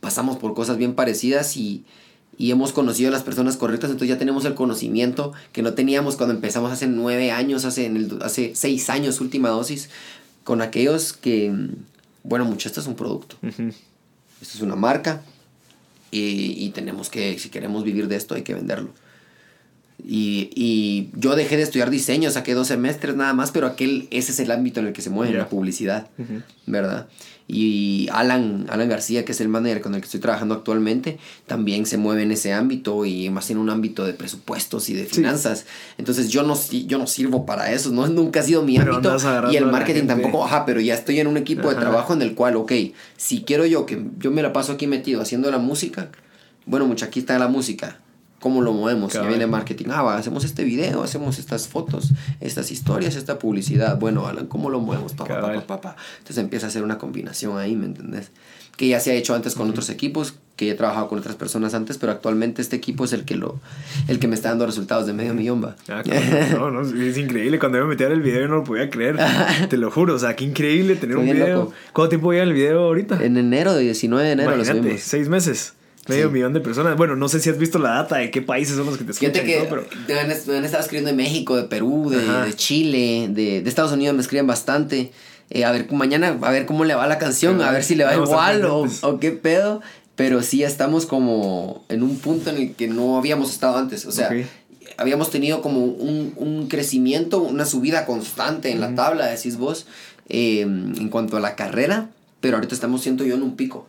pasamos por cosas bien parecidas y, y hemos conocido a las personas correctas, entonces ya tenemos el conocimiento que no teníamos cuando empezamos hace nueve años, hace, en el, hace seis años, última dosis, con aquellos que, bueno, mucho, esto es un producto. Esto es una marca y, y tenemos que, si queremos vivir de esto, hay que venderlo. Y, y yo dejé de estudiar diseño, saqué dos semestres nada más, pero aquel, ese es el ámbito en el que se mueve la publicidad. ¿verdad? Y Alan, Alan García, que es el manager con el que estoy trabajando actualmente, también se mueve en ese ámbito y más en un ámbito de presupuestos y de Sí. finanzas. Entonces yo no, yo no sirvo para eso, no, <laughs> nunca ha sido mi Pero ámbito y el marketing tampoco, ajá, pero ya estoy en un equipo de trabajo en el cual, ok, si quiero yo que yo me la paso aquí metido haciendo la música, bueno, mucha aquí está la música. ¿Cómo lo movemos? Cabal. viene marketing. Ah, va, hacemos este video, hacemos estas fotos, estas historias, esta publicidad. Bueno, Alan, ¿cómo lo movemos? Pa, pa, pa, pa. Entonces empieza a hacer una combinación ahí, ¿me entendés? Que ya se ha hecho antes con otros equipos, que ya he trabajado con otras personas antes, pero actualmente este equipo es el que lo el que me está dando resultados de medio millón, va. Ah, claro. no, no, es increíble. Cuando yo me metí el video yo no lo podía creer. <laughs> Te lo juro. O sea, qué increíble tener un video. loco. ¿Cuánto tiempo lleva el video ahorita? En enero, de 19 de enero lo Imagínate, subimos. seis meses. Medio Sí. millón de personas. Bueno, no sé si has visto la data de qué países son los que te escuchan Fíjate y que todo, pero... me han, estado escribiendo de México, de Perú, de, Chile, de, de Estados Unidos me escriben bastante. Eh, a ver, mañana, a ver cómo le va la canción, a ver si le va igual o, qué pedo. Pero sí estamos como en un punto en el que no habíamos estado antes. O sea, habíamos tenido como un, un crecimiento, una subida constante en la tabla, decís vos, eh, en cuanto a la carrera. Pero ahorita estamos, siento yo, en un pico.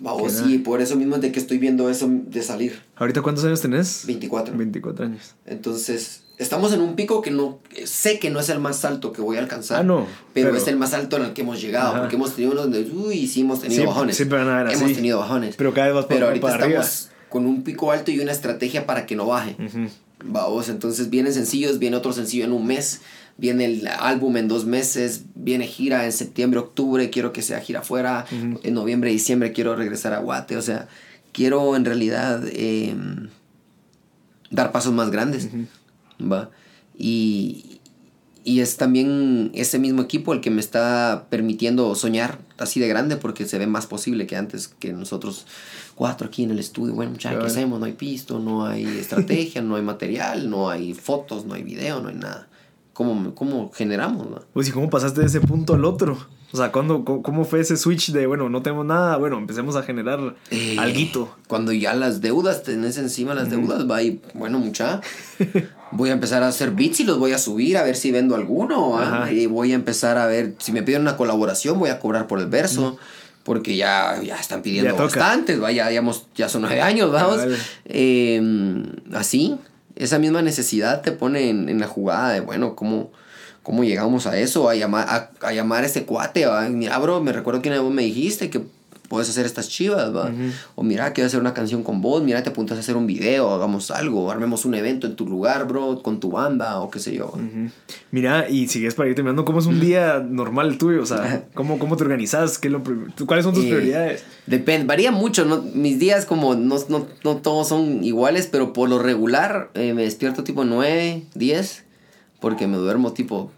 Vamos, sí, por eso mismo es de que estoy viendo eso de salir. ¿Ahorita cuántos años tenés? 24. 24 años. Entonces, estamos en un pico que no sé que no es el más alto que voy a alcanzar. Ah, no, Pero, pero- es el más alto en el que hemos llegado. Ajá. Porque hemos tenido unos donde, uy, sí hemos tenido bajones. siempre van a haber Hemos así. tenido bajones. Pero cada vez vas Pero ahorita para arriba. estamos con un pico alto y una estrategia para que no baje. Ujú. Vamos, entonces vienen sencillos, viene otro sencillo en un mes, viene el álbum en dos meses, viene gira en septiembre, octubre, quiero que sea gira afuera, en noviembre, diciembre quiero regresar a Guate, o sea, quiero en realidad eh, dar pasos más grandes, ¿va? Y, y es también ese mismo equipo el que me está permitiendo soñar así de grande porque se ve más posible que antes que nosotros cuatro aquí en el estudio. Bueno, muchachos, ¿qué hacemos? No hay pisto, no hay estrategia, no hay material, no hay fotos, no hay video, no hay nada. ¿Cómo, cómo generamos? no? Pues, ¿y cómo pasaste de ese punto al otro? O sea, ¿cuándo, cómo, fue ese switch de, bueno, no tenemos nada, bueno, empecemos a generar Eh, alguito? Cuando ya las deudas, tenés encima las deudas, va y, bueno, mucha, voy a empezar a hacer beats y los voy a subir a ver si vendo alguno, y voy a empezar a ver, si me piden una colaboración, voy a cobrar por el verso, porque ya, ya están pidiendo Ya bastantes, va, ya, hemos- ya son nueve años, vamos. Cabal. Eh, así, esa misma necesidad te pone en, en la jugada de, bueno, ¿cómo, cómo llegamos a eso? A llamar a, a llamar a este cuate. Mira, bro, me recuerdo que una vez me dijiste que puedes hacer estas chivas, ¿va? O mira, quiero hacer una canción con vos, mira, te apuntas a hacer un video, hagamos algo, armemos un evento en tu lugar, bro, con tu banda o qué sé yo. Mira, y sigues para ir terminando, ¿cómo es un día normal tuyo? O sea, ¿cómo, cómo te organizas? ¿Qué lo ¿Cuáles son tus Eh, prioridades? Depende, varía mucho, ¿no? Mis días como no, no, no todos son iguales, pero por lo regular eh, me despierto tipo 9, 10, porque me duermo tipo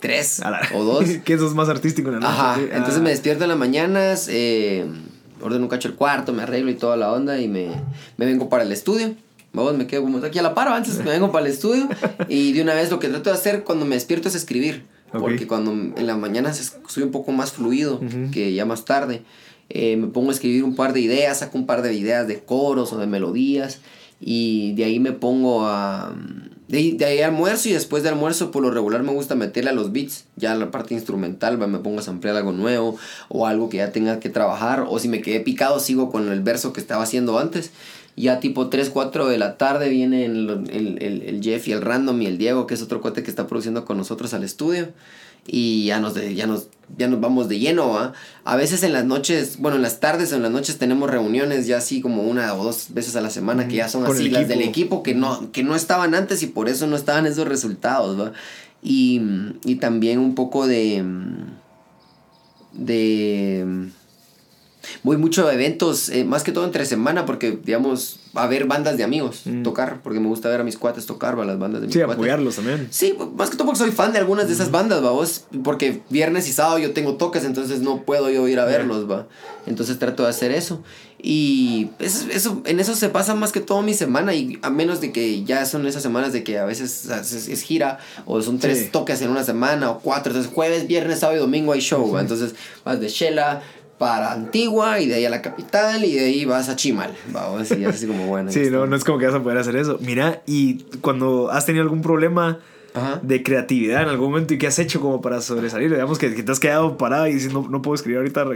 3 A la- o 2. <laughs> que eso es más artístico en la noche. Ajá, sí. entonces Ah. me despierto en las mañanas, eh, ordeno un cacho el cuarto, me arreglo y toda la onda y me, me vengo para el estudio. Vamos, me quedo como aquí a la par, antes me vengo para el estudio y de una vez lo que trato de hacer cuando me despierto es escribir. Porque cuando en la mañana soy un poco más fluido que ya más tarde. eh, me pongo a escribir un par de ideas, saco un par de ideas de coros o de melodías y de ahí me pongo a... De ahí, almuerzo y después de almuerzo por lo regular me gusta meterle a los beats, ya la parte instrumental, me pongo a samplear algo nuevo o algo que ya tenga que trabajar. O si me quedé picado sigo con el verso que estaba haciendo antes. Ya tipo 3, 4 de la tarde vienen el, el, el, el Jeff y el Random y el Diego, que es otro cuate que está produciendo con nosotros al estudio y ya nos, de- ya nos, ya nos vamos de lleno, ¿va? A veces en las noches, bueno, en las tardes o en las noches tenemos reuniones ya así como una o dos veces a la semana que ya son así las del equipo. equipo que no, que no estaban antes y por eso no estaban esos resultados, ¿va? Y, y también un poco de... de voy mucho a eventos, eh, más que todo entre semana, porque, digamos, a ver bandas de amigos Mm. tocar, porque me gusta ver a mis cuates tocar, va, las bandas de mis Sí, cuates. apoyarlos también. Sí, más que todo porque soy fan de algunas de esas bandas, va, vos, porque viernes y sábado yo tengo toques, entonces no puedo yo ir a verlos, va. Entonces trato de hacer eso. Y eso, eso, en eso se pasa más que todo mi semana, y a menos de que ya son esas semanas de que a veces es, es gira, o son tres Sí. toques en una semana, o cuatro, entonces jueves, viernes, sábado y domingo hay show, va. Entonces vas de Shela para Antigua, y de ahí a la capital, y de ahí vas a Chimal, va, vos, y así como bueno. Sí, no, no es como que vas a poder hacer eso. Mira, y cuando has tenido algún problema Ajá. de creatividad en algún momento y qué has hecho como para sobresalir, digamos que, que te has quedado parado y dices, no, no puedo escribir ahorita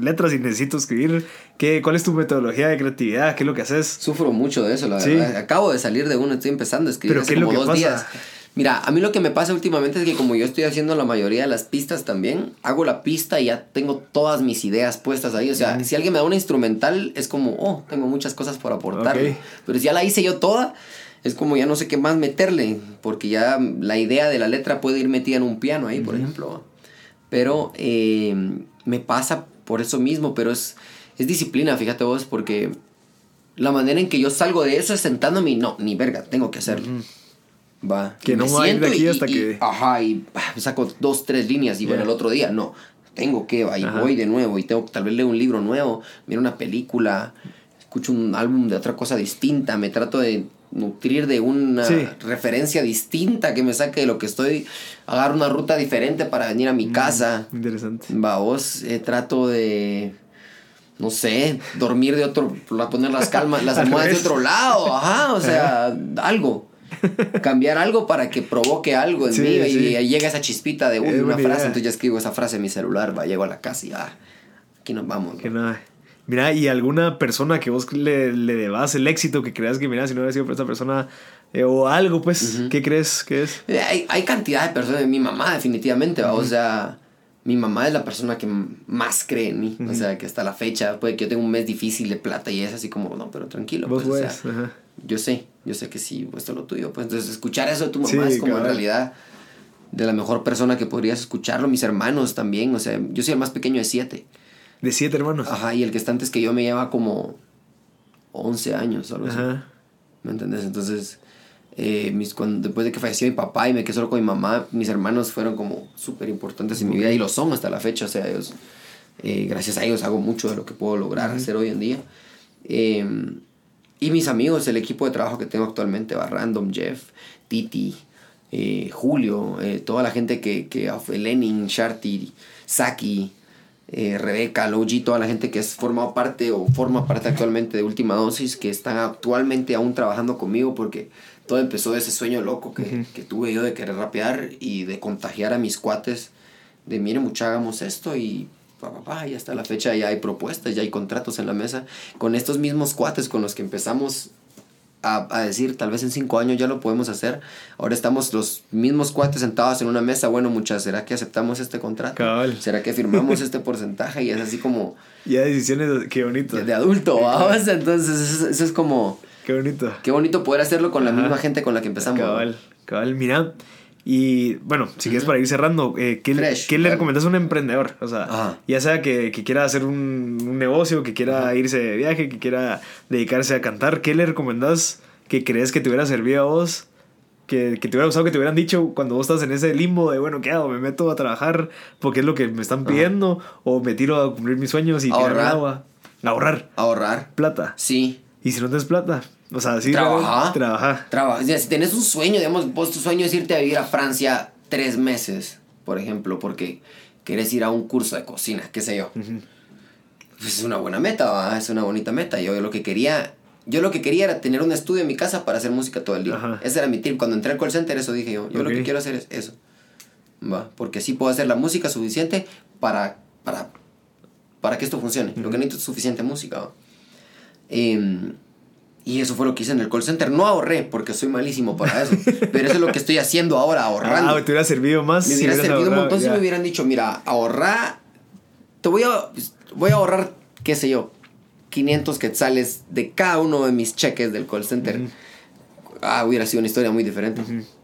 letras y necesito escribir, ¿qué, ¿cuál es tu metodología de creatividad? ¿Qué es lo que haces? Sufro mucho de eso, la Sí. verdad. Acabo de salir de uno, estoy empezando a escribir ¿Pero hace qué es lo como que dos pasa? días. Mira, a mí lo que me pasa últimamente es que como yo estoy haciendo la mayoría de las pistas también, hago la pista y ya tengo todas mis ideas puestas ahí. O sea, si alguien me da una instrumental, es como, oh, tengo muchas cosas por aportarle. Ok. Pero si ya la hice yo toda, es como ya no sé qué más meterle, porque ya la idea de la letra puede ir metida en un piano ahí, por ejemplo. Pero eh, me pasa por eso mismo, pero es, es disciplina, fíjate vos, porque la manera en que yo salgo de eso es sentándome y no, ni verga, tengo que hacerlo. Va. Que no va a ir de aquí y- hasta y- que- Ajá, y saco dos, tres líneas y bueno, Ya. el otro día, no, tengo que, y Ajá. voy de nuevo y tengo que tal vez leer un libro nuevo, miro una película, escucho un álbum de otra cosa distinta, me trato de nutrir de una Sí. referencia distinta que me saque de lo que estoy, agarro una ruta diferente para venir a Mm. mi casa. Interesante. Va, vos eh, trato de. No sé, dormir de otro. Poner las calmas, las <laughs> Al almohadas de otro lado. Ajá, o <laughs> sea, algo. Cambiar algo para que provoque algo en Sí, mí y llega esa chispita de uy, una frase. idea. Entonces ya escribo esa frase en mi celular, va, llego a la casa y ah, aquí nos vamos. Que ¿no? nada. Mira, ¿y alguna persona que vos le, le debas el éxito, que creas que, mira, si no hubiera sido por esa persona, eh, o algo, pues, ¿qué crees que es? Eh, Hay, hay cantidad de personas, mi mamá definitivamente, ¿va? o sea, mi mamá es la persona que más cree en mí, o sea, que hasta la fecha, puede que yo tenga un mes difícil de plata y es así como, no, pero tranquilo, Vos pues, o sea. Yo sé, yo sé que sí, esto es lo tuyo, pues, entonces escuchar eso de tu mamá Sí, es como en realidad de la mejor persona que podrías escucharlo, mis hermanos también, o sea, yo soy el más pequeño de siete, De siete hermanos. ajá, y el que está antes que yo me lleva como 11 años o algo así. Ajá. ¿Me entendés? Entonces, eh, mis, cuando, después de que falleció mi papá y me quedé solo con mi mamá, mis hermanos fueron como súper importantes en mi vida y lo son hasta la fecha. O sea, ellos, eh, gracias a ellos hago mucho de lo que puedo lograr hacer hoy en día. Eh, y mis amigos, el equipo de trabajo que tengo actualmente, va Random, Jeff, Titi, eh, Julio, eh, toda la gente que, que Lenin, Sharty, Saki, eh, Rebeca, Logi, toda la gente que es formado parte o forma parte actualmente de Última Dosis, que están actualmente aún trabajando conmigo porque todo empezó de ese sueño loco que, que tuve yo de querer rapear y de contagiar a mis cuates de miren mucha hagamos esto y pa, pa, pa, y hasta la fecha ya hay propuestas, ya hay contratos en la mesa con estos mismos cuates con los que empezamos a, a decir, tal vez en cinco años ya lo podemos hacer. Ahora estamos los mismos cuates sentados en una mesa. Bueno, muchas, ¿será que aceptamos este contrato? Cabal. ¿Será que firmamos <laughs> este porcentaje? Y es así como Ya decisiones, qué bonito. de, de adulto, vamos. Entonces, eso, eso es como, Qué bonito. qué bonito poder hacerlo con la Ajá. misma gente con la que empezamos. Cabal, cabal, mira. Y bueno, si quieres para ir cerrando, eh, ¿qué, Fresh, ¿qué le dale. recomiendas a un emprendedor? O sea, Ajá. ya sea que, que quiera hacer un, un negocio, que quiera irse de viaje, que quiera dedicarse a cantar, ¿qué le recomendás que crees que te hubiera servido a vos? Que, que te hubiera gustado que te hubieran dicho cuando vos estás en ese limbo de, bueno, ¿qué hago? ¿Me meto a trabajar porque es lo que me están pidiendo? ¿O me tiro a cumplir mis sueños y Ahorrar. agua? Ahorrar Ahorrar. plata. Sí. ¿Y si no tienes plata? O sea, sí, Trabaja. Trabaja. Trabaja. O sea, si tenés un sueño, digamos, vos tu sueño es irte a vivir a Francia tres meses, por ejemplo, porque querés ir a un curso de cocina, qué sé yo. Pues es una buena meta, ¿va? es una bonita meta. Yo lo que quería, yo lo que quería era tener un estudio en mi casa para hacer música todo el día. Ajá. Ese era mi tip. Cuando entré al call center, eso dije yo. Yo lo que quiero hacer es eso. ¿Va? Porque sí puedo hacer la música suficiente para, para, para que esto funcione. Lo que necesito es suficiente música. ¿va? Em, y eso fue lo que hice en el call center. No ahorré, porque soy malísimo para eso. pero eso es lo que estoy haciendo ahora, <laughs> ahorrando. Ah, te hubiera servido más. me hubiera servido un montón si me hubieran dicho, mira, ahorrar, te voy a, voy a ahorrar, qué sé yo, 500 quetzales de cada uno de mis cheques del call center. Ah, hubiera sido una historia muy diferente.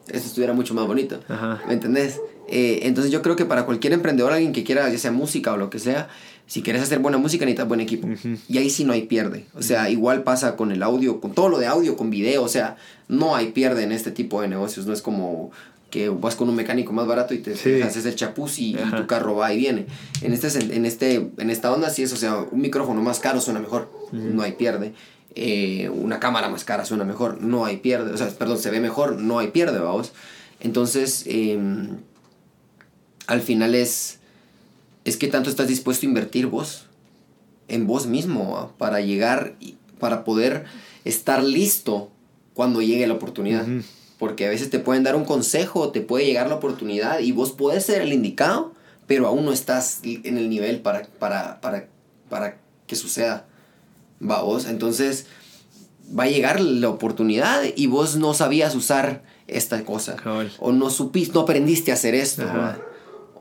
Eso estuviera mucho más bonito. Ajá. ¿Me entendés? Eh, entonces yo creo que para cualquier emprendedor, alguien que quiera, ya sea música o lo que sea, si quieres hacer buena música necesitas buen equipo. Y ahí sí no hay pierde. O sea, igual pasa con el audio, con todo lo de audio, con video. O sea, no hay pierde en este tipo de negocios. No es como que vas con un mecánico más barato y te, Sí. te haces el chapuz y, tu carro va y viene. En, este, en, este, en esta onda sí es, o sea, un micrófono más caro suena mejor. No hay pierde. Eh, una cámara más cara suena mejor. No hay pierde. O sea, perdón, se ve mejor. No hay pierde, vamos. Entonces, em, al final es, es que tanto estás dispuesto a invertir vos en vos mismo ¿va? para llegar, para poder estar listo cuando llegue la oportunidad. Porque a veces te pueden dar un consejo, te puede llegar la oportunidad y vos puedes ser el indicado, pero aún no estás en el nivel para, para, para, para que suceda. Va vos, entonces va a llegar la oportunidad y vos no sabías usar esta cosa. O no supiste, no aprendiste a hacer esto.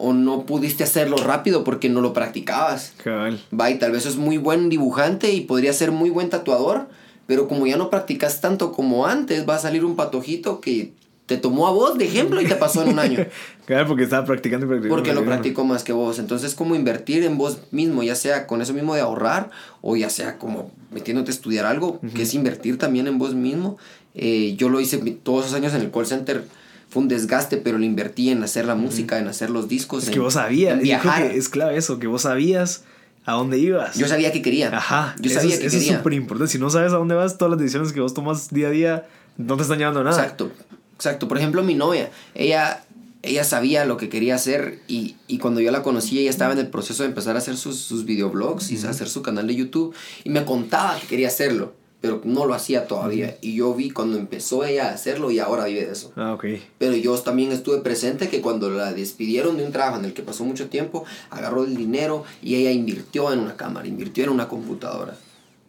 O no pudiste hacerlo rápido porque no lo practicabas. Cabal. Va, y tal vez es muy buen dibujante y podría ser muy buen tatuador, pero como ya no practicas tanto como antes, va a salir un patojito que te tomó a vos de ejemplo y te pasó en un año. <laughs> Claro, porque estaba practicando y practicando. Porque lo practicó más que vos. Entonces, como invertir en vos mismo, ya sea con eso mismo de ahorrar, o ya sea como metiéndote a estudiar algo, que es invertir también en vos mismo. Eh, yo lo hice todos esos años en el call center. Fue un desgaste, pero lo invertí en hacer la música, en hacer los discos. Es en- que vos sabías. en yo creo viajar. que es clave eso, que vos sabías a dónde ibas. Yo sabía que quería. Ajá. Yo sabía es, que eso es súper importante. Si no sabes a dónde vas, todas las decisiones que vos tomas día a día no te están llevando a nada. Exacto, exacto. Por ejemplo, mi novia, ella, ella sabía lo que quería hacer y, y cuando yo la conocí, ella estaba en el proceso de empezar a hacer sus, sus videoblogs y hacer su canal de YouTube y me contaba que quería hacerlo. Pero no lo hacía todavía. Y yo vi cuando empezó ella a hacerlo y ahora vive de eso. Ah, ok. Pero yo también estuve presente que cuando la despidieron de un trabajo en el que pasó mucho tiempo, agarró el dinero y ella invirtió en una cámara, invirtió en una computadora.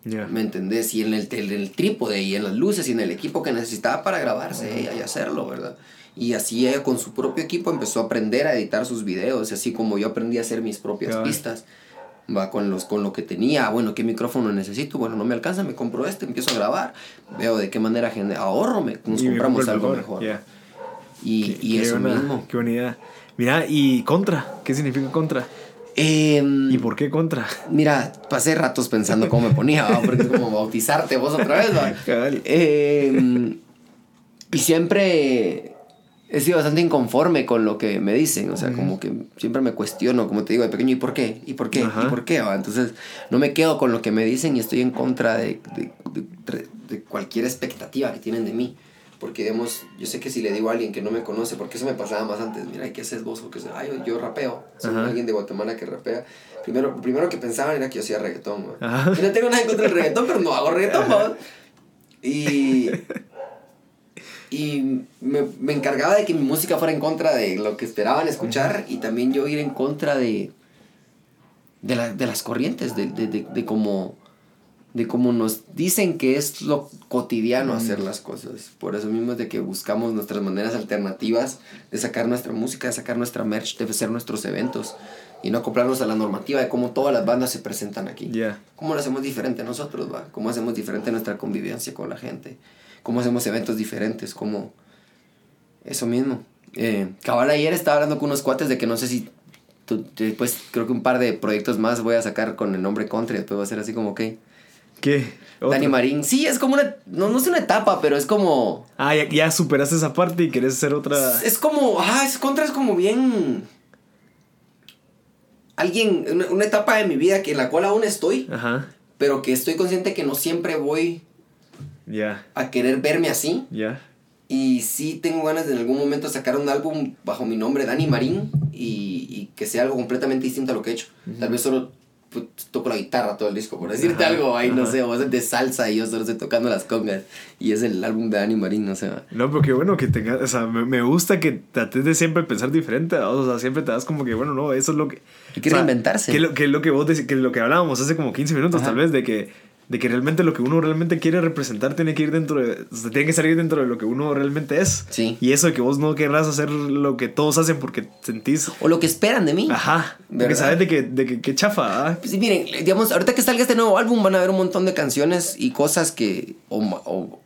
Ya. ¿Me entendés? Y en el, en el trípode y en las luces y en el equipo que necesitaba para grabarse ella y hacerlo, ¿verdad? Y así ella con su propio equipo empezó a aprender a editar sus videos, así como yo aprendí a hacer mis propias pistas. Va con, los, con lo que tenía, bueno, ¿qué micrófono necesito? Bueno, no me alcanza, me compro este, empiezo a grabar, veo de qué manera ahorro, me, nos Y compramos algo mejor. Y, Qué- y qué eso buena- mismo. Qué buena idea. Mira, y contra. ¿Qué significa contra? Em, ¿Y por qué contra? Mira, pasé ratos pensando cómo me ponía, ¿va? porque es como bautizarte vos otra vez, ¿va? <laughs> Eh, y siempre he sido bastante inconforme con lo que me dicen, o sea, como que siempre me cuestiono, como te digo, de pequeño, ¿y por qué? ¿Y por qué? Ajá. ¿Y por qué? va? Entonces, no me quedo con lo que me dicen y estoy en contra de, de, de- de cualquier expectativa que tienen de mí. Porque, digamos, yo sé que si le digo a alguien que no me conoce, porque eso me pasaba más antes, mira, ¿y ¿qué haces vos? Porque ay, yo, yo rapeo, soy Ajá. alguien de Guatemala que rapea. Primero, primero que pensaban era que yo hacía reggaetón, ¿va? Ajá. Y no tengo nada en contra del reggaetón, pero no hago reggaetón. Y, y me, me encargaba de que mi música fuera en contra de lo que esperaban escuchar y también yo ir en contra de, de, la- de las corrientes, de, de, de, de cómo, de cómo nos dicen que es lo cotidiano hacer las cosas. Por eso mismo es de que buscamos nuestras maneras alternativas de sacar nuestra música, de sacar nuestra merch, de hacer nuestros eventos y no acoplarnos a la normativa de cómo todas las bandas se presentan aquí. Ya. ¿Cómo lo hacemos diferente nosotros, va? ¿Cómo hacemos diferente nuestra convivencia con la gente? ¿Cómo hacemos eventos diferentes? ¿Cómo...? Eso mismo. Eh, cabal ayer estaba hablando con unos cuates de que no sé si... tú- Después creo que un par de proyectos más voy a sacar con el nombre Country. Después va a ser así como, ok. ¿Qué? ¿Otro? Dani Marín. Sí, es como una... No, no es una etapa, pero es como... Ah, ya, ya superaste esa parte y querés hacer otra. Es como... Ah, es contra, es como bien... Alguien... Una, una etapa de mi vida que en la cual aún estoy, Ajá. pero que estoy consciente que no siempre voy Ya. a querer verme así. Ya. Y sí tengo ganas de en algún momento sacar un álbum bajo mi nombre, Dani Marín, y, y que sea algo completamente distinto a lo que he hecho. Tal vez solo pues, toco la guitarra todo el disco, por decirte Ajá, algo, ahí no sé, o es de salsa y yo solo estoy tocando las congas. Y es el álbum de Dani Marín, no sé. No, pero qué bueno que tengas, o sea, me, me gusta que trates de siempre pensar diferente, ¿va? o sea, siempre te das como que, bueno, no, eso es lo que... Hay que o sea. Que es lo que, es lo que vos que es lo que hablábamos hace como 15 minutos Ajá. tal vez, de que, de que realmente lo que uno realmente quiere representar tiene que ir dentro de, o sea, tiene que salir dentro de lo que uno realmente es. Sí. Y eso de que vos no querrás hacer lo que todos hacen porque sentís... O lo que esperan de mí. Ajá. Porque ¿Verdad? sabes de que, de que, que chafa, ¿ah? Pues, miren, digamos, ahorita que salga este nuevo álbum van a ver un montón de canciones y cosas que, o, o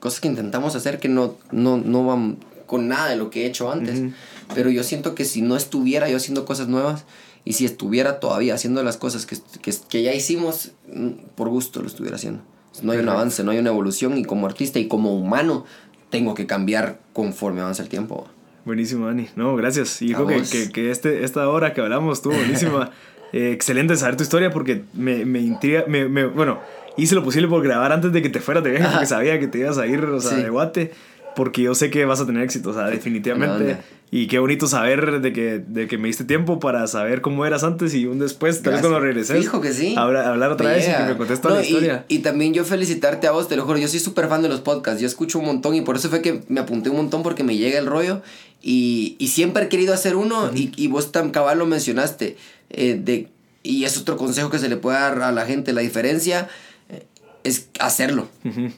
cosas que intentamos hacer que no, no, no van con nada de lo que he hecho antes. Ujú. Pero yo siento que si no estuviera yo haciendo cosas nuevas y si estuviera todavía haciendo las cosas que, que, que ya hicimos, mm, por gusto lo estuviera haciendo. No hay un avance, no hay una evolución y como artista y como humano tengo que cambiar conforme avanza el tiempo. Buenísimo, Dani. No, gracias. Dijo que, que, que este, esta hora que hablamos estuvo buenísima. <laughs> Eh, excelente saber tu historia porque me, me intriga. Me, me- bueno, hice lo posible por grabar antes de que te fueras de viaje porque sabía que te ibas a ir o sea, Sí. de guate. Porque yo sé que vas a tener éxito, o sea, <laughs> definitivamente. Y qué bonito saber de que, de que me diste tiempo para saber cómo eras antes y un después, tal vez cuando regreses. Fijo que sí. Hablar, hablar otra vez y que me contes toda No, la y- historia. Y, también yo felicitarte a vos, te lo juro. Yo soy súper fan de los podcasts. Yo escucho un montón y por eso fue que me apunté un montón porque me llega el rollo. Y, y siempre he querido hacer uno y, y vos tan cabal lo mencionaste. eh, de, y es otro consejo que se le puede dar a la gente. La diferencia eh, es hacerlo. Ujú.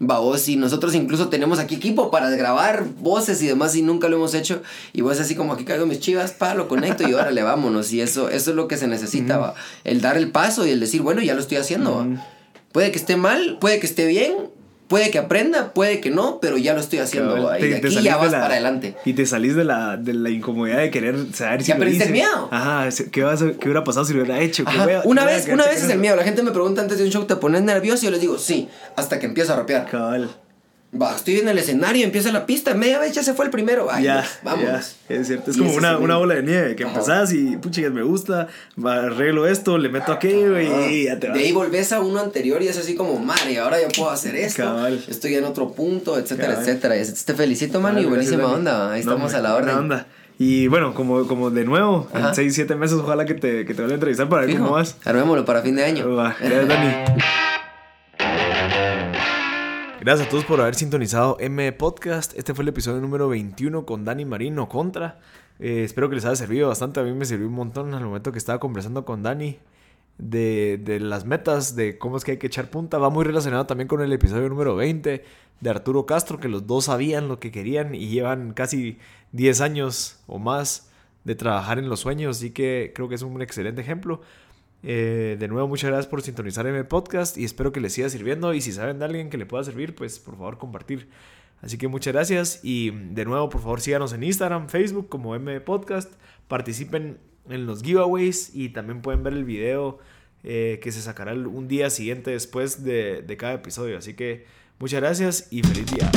Va, vos y nosotros incluso tenemos aquí equipo para grabar voces y demás y nunca lo hemos hecho. Y vos así como aquí caigo mis chivas, pa, lo conecto y órale, vámonos. Y eso, eso es lo que se necesita, va. El dar el paso y el decir, bueno, ya lo estoy haciendo, va. Puede que esté mal, puede que esté bien, puede que aprenda, puede que no, pero ya lo estoy haciendo, va. Y Te- de te aquí salís ya de vas la- para adelante. Y te salís de la, de la incomodidad de querer saber si Ya perdiste el miedo. Ajá, ¿qué, vas a- qué hubiera pasado si lo hubiera hecho? ¿Qué Ajá, voy a- Una vez, una vez es el miedo. La gente me pregunta antes de un show, ¿te pones nervioso? Y yo les digo, sí, hasta que empiezo a rapear. Cabal. Va, estoy en el escenario, empieza la pista, media vez ya se fue el primero. Ay, ya, pues, ya, es cierto. Es Y como una, una bola de nieve que Ajá. empezás y, puchigas, me gusta, va, arreglo esto, le meto aquello y, y ya te vas. De ahí volvés a uno anterior y es así como, madre, ahora ya puedo hacer esto. Cabal. Estoy en otro punto, etcétera, Cabal. etcétera. Y Te felicito, mano, y buenísima Dani. onda. Ahí No, estamos a la orden. buena onda. Y bueno, como, como de nuevo, Ajá. en 6, 7 meses, ojalá que te, que te vuelva a entrevistar para ver Fijo. cómo vas. Armémoslo para fin de año. Va, gracias, Dani. <laughs> Gracias a todos por haber sintonizado M Podcast. Este fue el episodio número 21 con Dani Marino contra. Eh, espero que les haya servido bastante. A mí me sirvió un montón al momento que estaba conversando con Dani de, de, las metas, de cómo es que hay que echar punta. Va muy relacionado también con el episodio número 20 de Arturo Castro, que los dos sabían lo que querían y llevan casi 10 años o más de trabajar en los sueños. Así que creo que es un excelente ejemplo. Eh, de nuevo, muchas gracias por sintonizar en el podcast y espero que les siga sirviendo. Y si saben de alguien que le pueda servir, pues por favor compartir. Así que muchas gracias y de nuevo, por favor, síganos en Instagram, Facebook como M Podcast. Participen en los giveaways y también pueden ver el video eh, que se sacará un día siguiente después de, de cada episodio. Así que muchas gracias y feliz día.